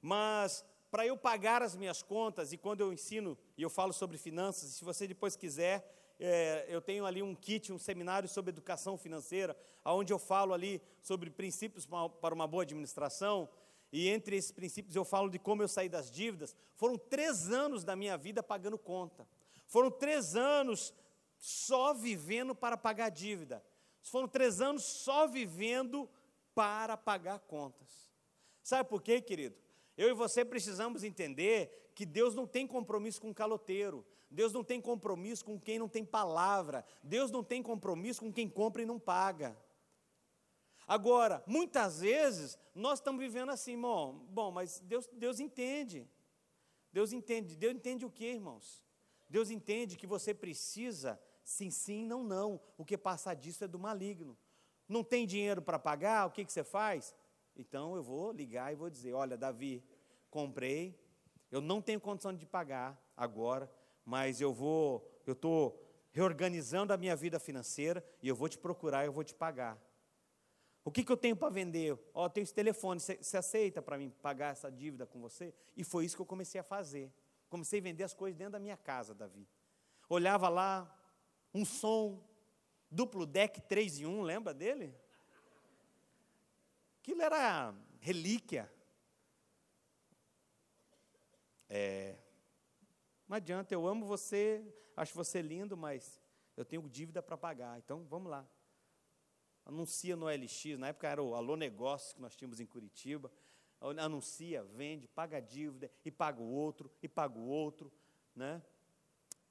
mas para eu pagar as minhas contas, e quando eu ensino e eu falo sobre finanças, se você depois quiser, é, eu tenho ali um kit, um seminário sobre educação financeira, onde eu falo ali sobre princípios para uma boa administração, e entre esses princípios eu falo de como eu saí das dívidas. Foram três anos da minha vida pagando conta. Foram três anos só vivendo para pagar dívida. Foram três anos só vivendo para pagar contas. Sabe por quê, querido? Eu e você precisamos entender que Deus não tem compromisso com caloteiro. Deus não tem compromisso com quem não tem palavra. Deus não tem compromisso com quem compra e não paga. Agora, muitas vezes, nós estamos vivendo assim, irmão. Bom, mas Deus, Deus entende. Deus entende. Deus entende o que, irmãos? Deus entende que você precisa, sim, sim, não, não. O que passa disso é do maligno. Não tem dinheiro para pagar, o que, que você faz? Então eu vou ligar e vou dizer: olha, Davi, comprei, eu não tenho condição de pagar agora, mas eu vou, eu estou reorganizando a minha vida financeira e eu vou te procurar, eu vou te pagar. O que, que eu tenho para vender? Ó, oh, tenho esse telefone, você aceita para mim pagar essa dívida com você? E foi isso que eu comecei a fazer. Comecei a vender as coisas dentro da minha casa, Davi. Olhava lá, um som, duplo deck 3 em 1, lembra dele? Aquilo era relíquia. É, não adianta, eu amo você, acho você lindo, mas eu tenho dívida para pagar. Então, vamos lá anuncia no LX, na época era o Alô Negócios que nós tínhamos em Curitiba, anuncia, vende, paga a dívida, e paga o outro, e paga o outro, né?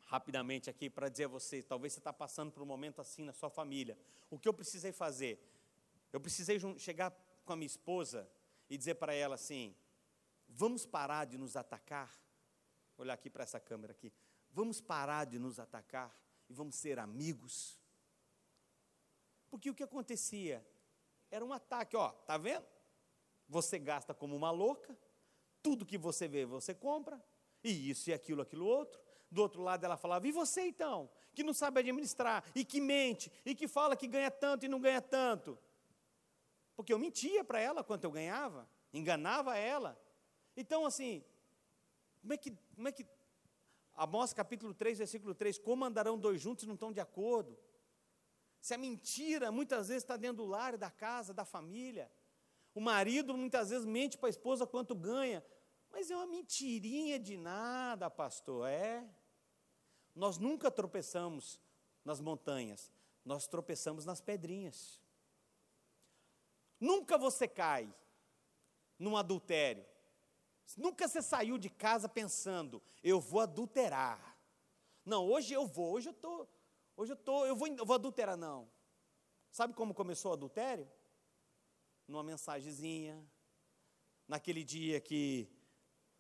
Rapidamente aqui para dizer a você, talvez você está passando por um momento assim na sua família. O que eu precisei fazer? Eu precisei chegar com a minha esposa e dizer para ela assim: vamos parar de nos atacar. Vou olhar aqui para essa câmera aqui. Vamos parar de nos atacar e vamos ser amigos. Porque o que acontecia? Era um ataque, ó, tá vendo? Você gasta como uma louca, tudo que você vê, você compra, e isso e aquilo, aquilo outro. Do outro lado ela falava, e você então? Que não sabe administrar, e que mente, e que fala que ganha tanto e não ganha tanto. Porque eu mentia para ela quanto eu ganhava, enganava ela. Então, assim, como é que, como é que Amós capítulo 3, versículo 3, como andarão dois juntos e não estão de acordo? Se a mentira muitas vezes está dentro do lar, da casa, da família. O marido muitas vezes mente para a esposa quanto ganha. Mas é uma mentirinha de nada, pastor, é? Nós nunca tropeçamos nas montanhas, nós tropeçamos nas pedrinhas. Nunca você cai num adultério. Nunca você saiu de casa pensando, eu vou adulterar. Não, hoje eu vou, hoje eu estou Hoje eu, tô, eu, vou, eu vou adulterar, não. Sabe como começou o adultério? Numa mensagenzinha, naquele dia que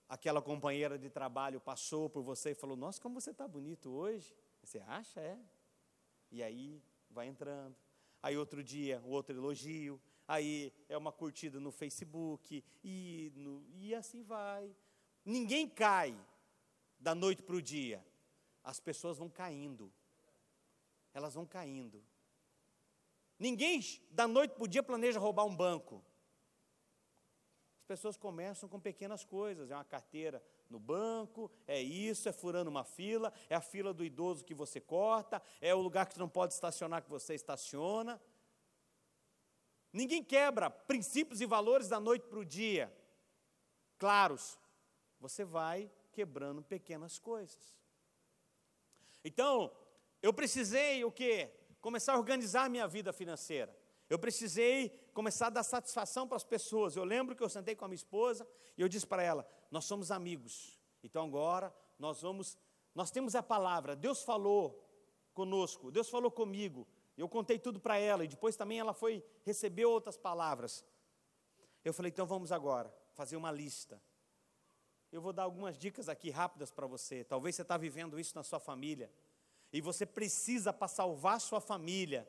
aquela companheira de trabalho passou por você e falou: Nossa, como você está bonito hoje. Você acha? É. E aí vai entrando. Aí outro dia, outro elogio. Aí é uma curtida no Facebook. E, no, e assim vai. Ninguém cai da noite para o dia. As pessoas vão caindo elas vão caindo. Ninguém da noite para o dia planeja roubar um banco. As pessoas começam com pequenas coisas, é uma carteira no banco, é isso, é furando uma fila, é a fila do idoso que você corta, é o lugar que você não pode estacionar que você estaciona. Ninguém quebra princípios e valores da noite para o dia. Claros, você vai quebrando pequenas coisas. Então, eu precisei o quê? Começar a organizar minha vida financeira. Eu precisei começar a dar satisfação para as pessoas. Eu lembro que eu sentei com a minha esposa e eu disse para ela: "Nós somos amigos. Então agora nós vamos nós temos a palavra. Deus falou conosco, Deus falou comigo. Eu contei tudo para ela e depois também ela foi receber outras palavras. Eu falei: "Então vamos agora fazer uma lista. Eu vou dar algumas dicas aqui rápidas para você. Talvez você está vivendo isso na sua família. E você precisa, para salvar sua família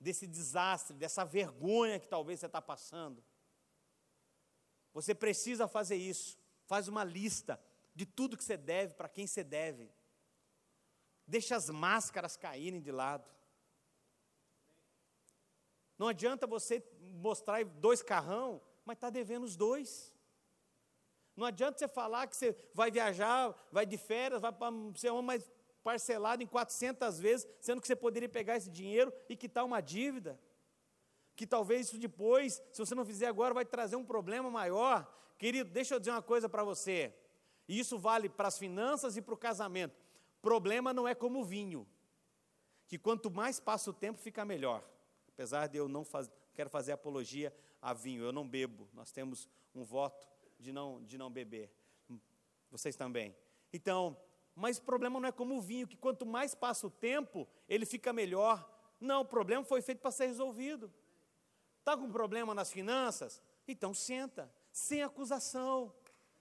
desse desastre, dessa vergonha que talvez você está passando, você precisa fazer isso. Faz uma lista de tudo que você deve, para quem você deve. Deixa as máscaras caírem de lado. Não adianta você mostrar dois carrão, mas está devendo os dois. Não adianta você falar que você vai viajar, vai de férias, vai para sei onde, mas parcelado em 400 vezes, sendo que você poderia pegar esse dinheiro e quitar uma dívida. que talvez isso depois, se você não fizer agora, vai trazer um problema maior. Querido, deixa eu dizer uma coisa para você. E isso vale para as finanças e para o casamento. Problema não é como vinho, que quanto mais passa o tempo, fica melhor. Apesar de eu não faz, quero fazer apologia a vinho, eu não bebo. Nós temos um voto de não, de não beber. Vocês também. Então, mas o problema não é como o vinho, que quanto mais passa o tempo, ele fica melhor. Não, o problema foi feito para ser resolvido. Está com problema nas finanças? Então senta, sem acusação.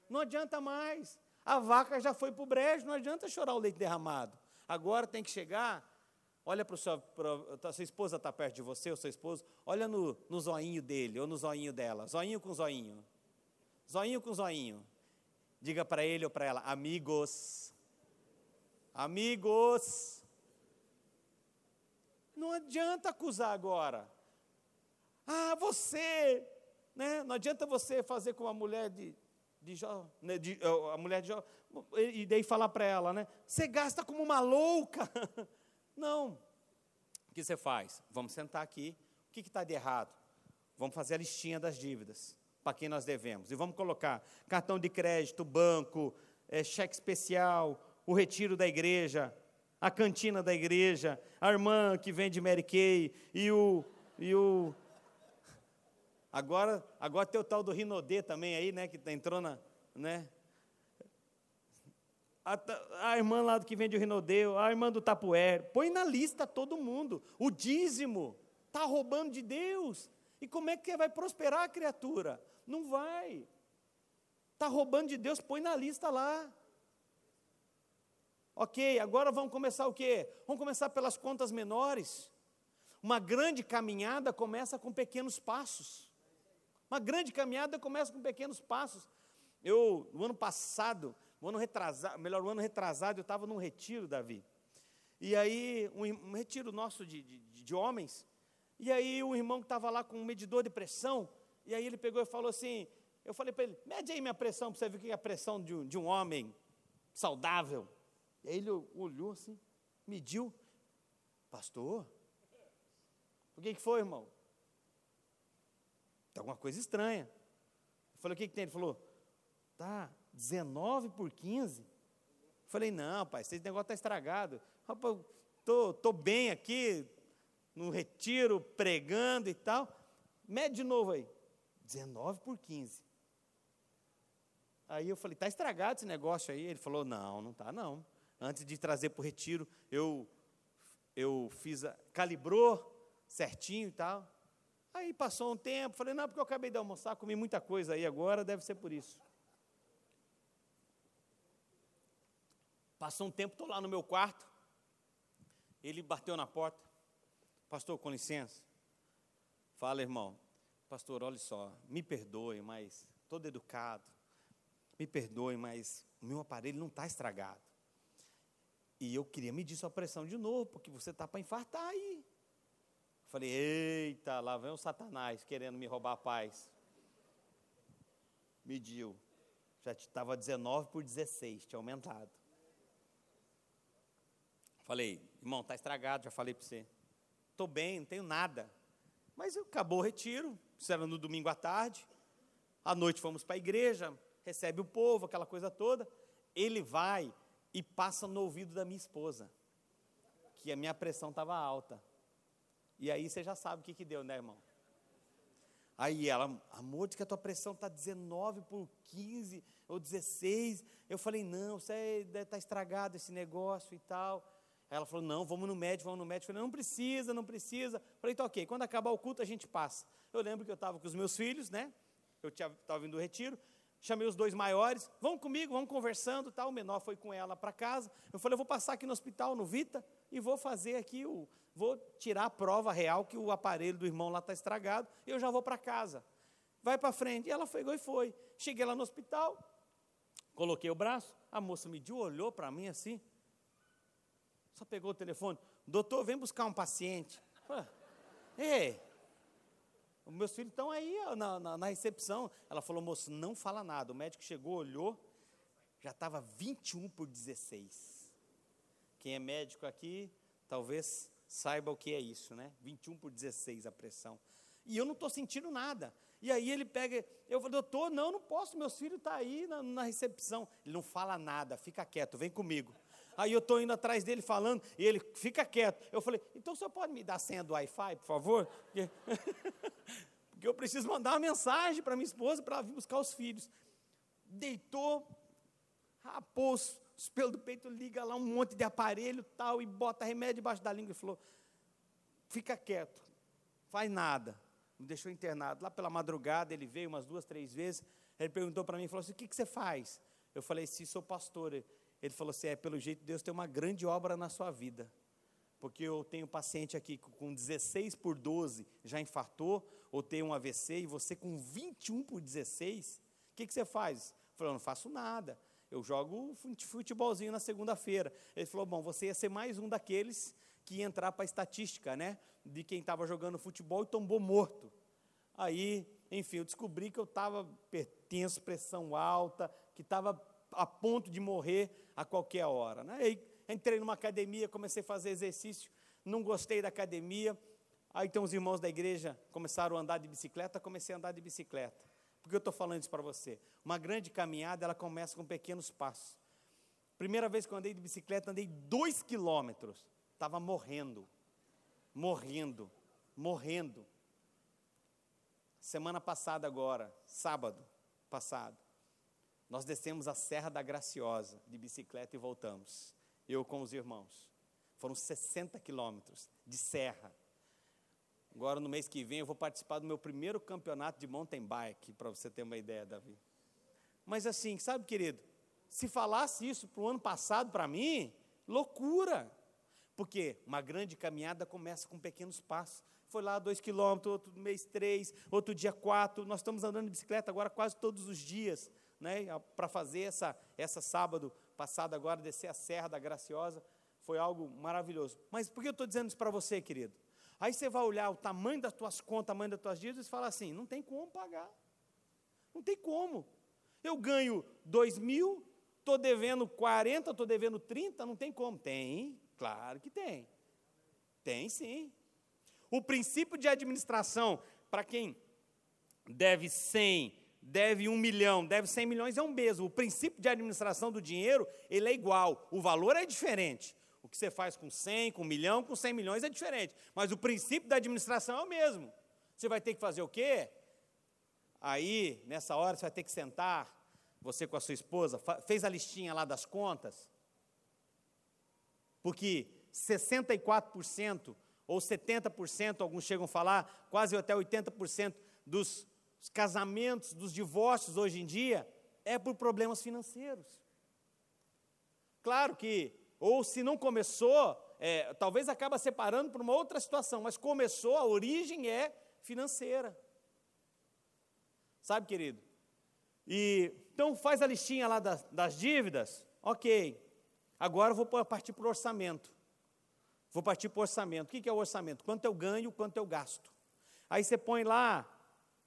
Não adianta mais. A vaca já foi para o brejo, não adianta chorar o leite derramado. Agora tem que chegar, olha para seu, pra, sua esposa está perto de você, ou seu esposo, olha no, no zoinho dele, ou no zoinho dela, zoinho com zoinho. Zoinho com zoinho. Diga para ele ou para ela, amigos. Amigos. Não adianta acusar agora. Ah, você, né? Não adianta você fazer com a mulher de, de Jó, né? de, a mulher de Jó, e daí falar para ela, né? Você gasta como uma louca. Não. O que você faz? Vamos sentar aqui. O que está de errado? Vamos fazer a listinha das dívidas para quem nós devemos. E vamos colocar cartão de crédito, banco, é, cheque especial, o retiro da igreja, a cantina da igreja, a irmã que vende Mary Kay e o. E o agora, agora tem o tal do Rinodê também aí, né? Que tá, entrou na. Né? A, a, irmã lá que vende o Rinodê, a irmã do Tapué. Põe na lista todo mundo. O dízimo. Está roubando de Deus. E como é que vai prosperar a criatura? Não vai. Está roubando de Deus, põe na lista lá. Ok, agora vamos começar o quê? Vamos começar pelas contas menores. Uma grande caminhada começa com pequenos passos. Uma grande caminhada começa com pequenos passos. Eu, no ano passado, no ano retrasado, melhor, no ano retrasado, eu estava num retiro, Davi. E aí, um, um retiro nosso de, de, de homens. E aí, o um irmão que estava lá com um medidor de pressão, e aí ele pegou e falou assim: eu falei para ele, mede aí minha pressão para você ver o que é a pressão de um, de um homem saudável. E aí ele olhou assim, mediu, pastor, o que, que foi, irmão? Tem alguma coisa estranha. Eu falei, o que, que tem? Ele falou, tá, 19 por 15. Eu falei, não, pai, esse negócio está estragado. Rapaz, tô, tô bem aqui, no retiro, pregando e tal. Mede de novo aí. 19 por 15. Aí eu falei, está estragado esse negócio aí? Ele falou, não, não está não. Antes de trazer para o retiro, eu, eu fiz, a, calibrou certinho e tal. Aí passou um tempo, falei, não, porque eu acabei de almoçar, comi muita coisa aí agora, deve ser por isso. Passou um tempo, estou lá no meu quarto, ele bateu na porta, pastor, com licença. Fala, irmão, pastor, olha só, me perdoe, mas todo educado, me perdoe, mas o meu aparelho não está estragado. E eu queria medir sua pressão de novo, porque você está para infartar aí. Falei, eita, lá vem o Satanás querendo me roubar a paz. Mediu. Já estava 19 por 16, tinha aumentado. Falei, irmão, está estragado, já falei para você. Estou bem, não tenho nada. Mas acabou o retiro, isso era no domingo à tarde. À noite fomos para a igreja, recebe o povo, aquela coisa toda. Ele vai e passa no ouvido da minha esposa, que a minha pressão estava alta. E aí você já sabe o que, que deu, né, irmão? Aí ela, amor, diz que a tua pressão está 19 por 15 ou 16. Eu falei, não, você está estragado esse negócio e tal. Ela falou: não, vamos no médico, vamos no médico. Eu falei: não precisa, não precisa. Eu falei: então, ok, quando acabar o culto a gente passa. Eu lembro que eu estava com os meus filhos, né? Eu estava vindo do retiro, chamei os dois maiores, vão comigo, vamos conversando, tal. O menor foi com ela para casa. Eu falei: eu vou passar aqui no hospital, no Vita, e vou fazer aqui o. Vou tirar a prova real que o aparelho do irmão lá está estragado, e eu já vou para casa. Vai para frente. E ela pegou e foi. Cheguei lá no hospital, coloquei o braço, a moça mediu, olhou para mim assim. Só pegou o telefone. Doutor, vem buscar um paciente. É. Meus filhos estão aí na, na, na, recepção. Ela falou, moço, não fala nada. O médico chegou, olhou, já estava 21 por 16. Quem é médico aqui, talvez saiba o que é isso, né? 21 por 16 a pressão. E eu não estou sentindo nada. E aí ele pega, eu falo, doutor, não, não posso, meus filhos estão tá aí na, na, recepção. Ele não fala nada, fica quieto, vem comigo. Aí eu estou indo atrás dele falando, e ele fica quieto. Eu falei, então o senhor pode me dar a senha do Wi-Fi, por favor? Porque, porque eu preciso mandar uma mensagem para minha esposa para ela vir buscar os filhos. Deitou, rapou os, os pelos do peito, liga lá um monte de aparelho tal, e bota remédio debaixo da língua e falou, fica quieto, faz nada me deixou internado. Lá pela madrugada, ele veio umas duas, três vezes. Ele perguntou para mim, falou assim, o que, que você faz? Eu falei, sim, sou pastor. Ele falou assim, é, pelo jeito Deus tem uma grande obra na sua vida. Porque eu tenho paciente aqui com 16 por 12 já infartou, ou tem um AVC, e você com 21 por 16, o que, que você faz? Eu não faço nada. Eu jogo futebolzinho na segunda-feira. Ele falou, bom, você ia ser mais um daqueles que ia entrar para a estatística, né? De quem estava jogando futebol e tombou morto. Aí, enfim, eu descobri que eu estava pertenço, pressão alta, que estava a ponto de morrer a qualquer hora. Né? Aí entrei numa academia, comecei a fazer exercício, não gostei da academia. Aí então os irmãos da igreja começaram a andar de bicicleta, comecei a andar de bicicleta. Por que eu estou falando isso para você? Uma grande caminhada, ela começa com pequenos passos. Primeira vez que eu andei de bicicleta, andei dois quilômetros estava morrendo, morrendo, morrendo. Semana passada, agora, sábado passado, nós descemos a Serra da Graciosa de bicicleta e voltamos. Eu com os irmãos. Foram 60 quilômetros de serra. Agora, no mês que vem, eu vou participar do meu primeiro campeonato de mountain bike, para você ter uma ideia, Davi. Mas assim, sabe, querido, se falasse isso para o ano passado para mim, loucura. Porque uma grande caminhada começa com pequenos passos. Foi lá dois quilômetros, outro mês três, outro dia quatro. Nós estamos andando de bicicleta agora quase todos os dias, né? Para fazer essa, essa sábado passado agora, descer a Serra da Graciosa. Foi algo maravilhoso. Mas por que eu estou dizendo isso para você, querido? Aí você vai olhar o tamanho das tuas contas, o tamanho das tuas dívidas e fala assim: não tem como pagar. Não tem como. Eu ganho dois mil, estou devendo 40, estou devendo 30, não tem como. Tem, Claro que tem. Tem sim. O princípio de administração, para quem deve 100, deve 1 milhão, deve 100 milhões, é um mesmo. O princípio de administração do dinheiro, ele é igual. O valor é diferente. O que você faz com 100, com 1 milhão, com 100 milhões é diferente. Mas o princípio da administração é o mesmo. Você vai ter que fazer o quê? Aí, nessa hora, você vai ter que sentar, você com a sua esposa, fez a listinha lá das contas, porque 64% ou 70%, alguns chegam a falar, quase até 80% dos casamentos, dos divórcios hoje em dia, é por problemas financeiros. Claro que, ou se não começou, é, talvez acaba separando por uma outra situação, mas começou, a origem é financeira. Sabe, querido? E então faz a listinha lá das, das dívidas, ok. Agora eu vou partir para o orçamento. Vou partir para o orçamento. O que é o orçamento? Quanto eu ganho, quanto eu gasto. Aí você põe lá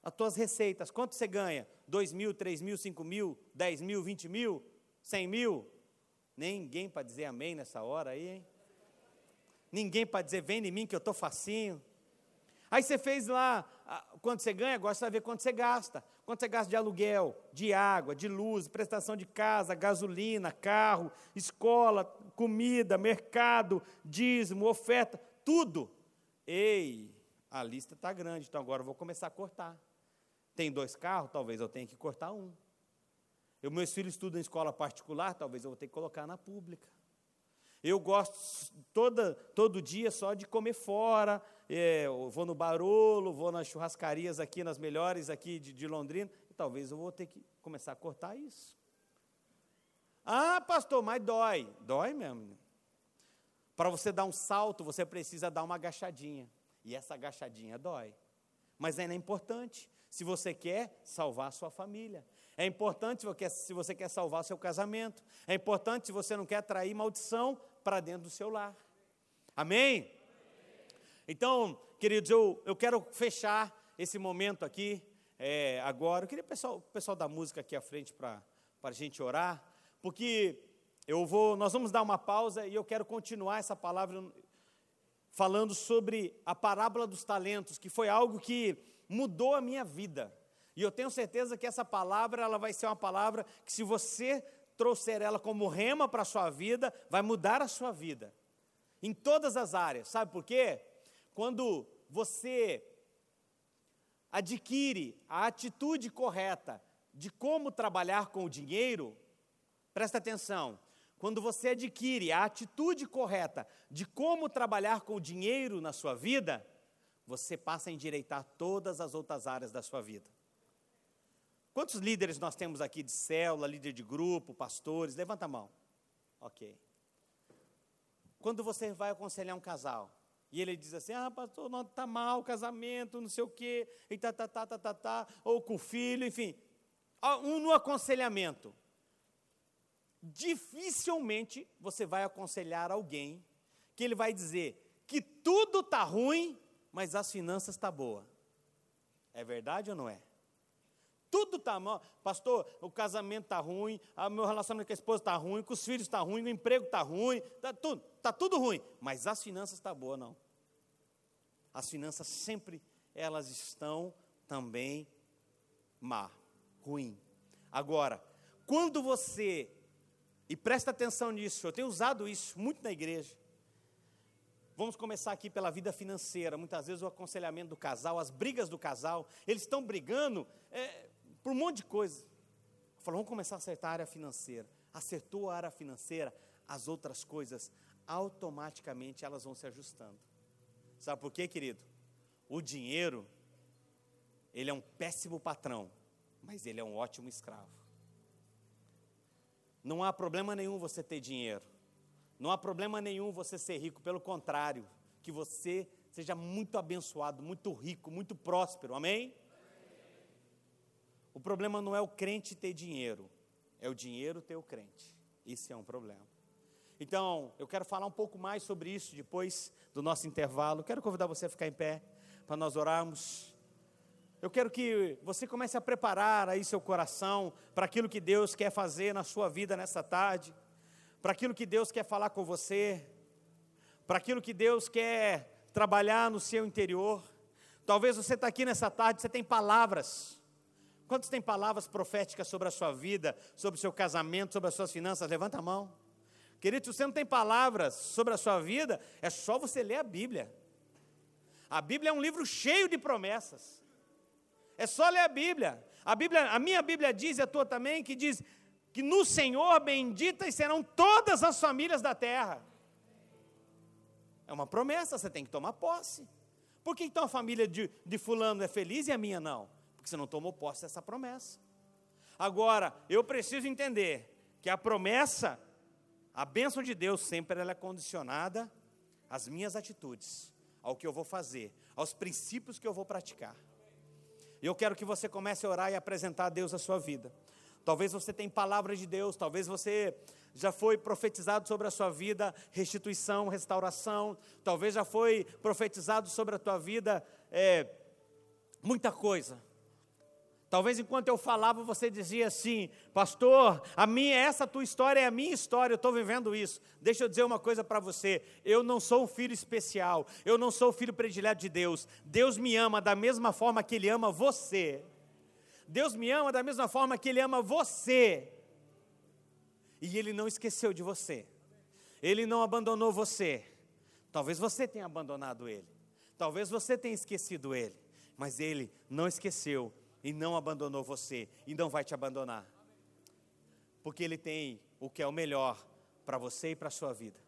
as tuas receitas. Quanto você ganha? 2 mil, 3 mil, 5 mil, 10 mil, 20 mil, 100 mil? Ninguém para dizer amém nessa hora aí, hein? Ninguém para dizer vem em mim que eu estou facinho. Aí você fez lá quanto você ganha, agora você vai ver quanto você gasta. Quanto você gasta de aluguel, de água, de luz, prestação de casa, gasolina, carro, escola, comida, mercado, dízimo, oferta, tudo. Ei, a lista está grande, então agora eu vou começar a cortar. Tem dois carros, talvez eu tenha que cortar um. Eu, meus filhos estudam em escola particular, talvez eu vou ter que colocar na pública. Eu gosto toda, todo dia só de comer fora, é, vou no Barolo, vou nas churrascarias aqui, nas melhores aqui de, de Londrina, talvez eu vou ter que começar a cortar isso. Ah, pastor, mas dói. Dói mesmo. Para você dar um salto, você precisa dar uma agachadinha. E essa agachadinha dói. Mas ainda é importante se você quer salvar sua família. É importante se você quer salvar seu casamento. É importante se você não quer atrair maldição para dentro do seu lar. Amém? Então, queridos, eu, eu quero fechar esse momento aqui é, agora. Eu queria o pessoal, pessoal da música aqui à frente para a gente orar, porque eu vou, nós vamos dar uma pausa e eu quero continuar essa palavra. falando sobre a parábola dos talentos, que foi algo que mudou a minha vida. E eu tenho certeza que essa palavra ela vai ser uma palavra que se você trouxer ela como rema para a sua vida, vai mudar a sua vida. Em todas as áreas. Sabe por quê? Quando você adquire a atitude correta de como trabalhar com o dinheiro, presta atenção, quando você adquire a atitude correta de como trabalhar com o dinheiro na sua vida, você passa a endireitar todas as outras áreas da sua vida. Quantos líderes nós temos aqui de célula, líder de grupo, pastores? Levanta a mão. Ok. Quando você vai aconselhar um casal, e ele diz assim: ah, pastor, não está mal o casamento, não sei o quê, e tá, tá, tá, tá, tá, tá, ou com o filho, enfim. Um no aconselhamento. Dificilmente você vai aconselhar alguém que ele vai dizer que tudo está ruim, mas as finanças estão tá boa. É verdade ou não é? Tudo está mal. Pastor, o casamento está ruim, o meu relacionamento com a esposa está ruim, com os filhos está ruim, o emprego está ruim, está tudo, tá tudo ruim. Mas as finanças estão tá boas, não. As finanças sempre, elas estão também má, ruim. Agora, quando você, e presta atenção nisso, eu tenho usado isso muito na igreja, Vamos começar aqui pela vida financeira. Muitas vezes o aconselhamento do casal, as brigas do casal, eles estão brigando é, por um monte de coisa. Falou, vamos começar a acertar a área financeira. Acertou a área financeira, as outras coisas automaticamente elas vão se ajustando. Sabe por quê, querido? O dinheiro, ele é um péssimo patrão, mas ele é um ótimo escravo. Não há problema nenhum você ter dinheiro. Não há problema nenhum você ser rico, pelo contrário, que você seja muito abençoado, muito rico, muito próspero. Amém? O problema não é o crente ter dinheiro, é o dinheiro ter o crente. Isso é um problema. Então, eu quero falar um pouco mais sobre isso depois do nosso intervalo. Quero convidar você a ficar em pé para nós orarmos. Eu quero que você comece a preparar aí seu coração para aquilo que Deus quer fazer na sua vida nessa tarde, para aquilo que Deus quer falar com você, para aquilo que Deus quer trabalhar no seu interior. Talvez você está aqui nessa tarde, você tem palavras Quantos têm palavras proféticas sobre a sua vida, sobre o seu casamento, sobre as suas finanças? Levanta a mão. Querido, se você não tem palavras sobre a sua vida, é só você ler a Bíblia. A Bíblia é um livro cheio de promessas. É só ler a Bíblia. A Bíblia, a minha Bíblia diz, e a tua também, que diz que no Senhor benditas serão todas as famílias da terra. É uma promessa, você tem que tomar posse. Por que então a família de, de fulano é feliz e a minha não? porque você não tomou posse dessa promessa. Agora, eu preciso entender que a promessa, a bênção de Deus, sempre ela é condicionada às minhas atitudes, ao que eu vou fazer, aos princípios que eu vou praticar. E eu quero que você comece a orar e apresentar a Deus a sua vida. Talvez você tenha palavra de Deus, talvez você já foi profetizado sobre a sua vida restituição, restauração, talvez já foi profetizado sobre a tua vida é, muita coisa. Talvez enquanto eu falava você dizia assim, pastor, a minha, essa tua história é a minha história, eu estou vivendo isso. Deixa eu dizer uma coisa para você: eu não sou um filho especial, eu não sou o filho predileto de Deus. Deus me ama da mesma forma que Ele ama você. Deus me ama da mesma forma que Ele ama você. E Ele não esqueceu de você. Ele não abandonou você. Talvez você tenha abandonado Ele. Talvez você tenha esquecido Ele. Mas Ele não esqueceu e não abandonou você e não vai te abandonar. Porque Ele tem o que é o melhor para você e para a sua vida.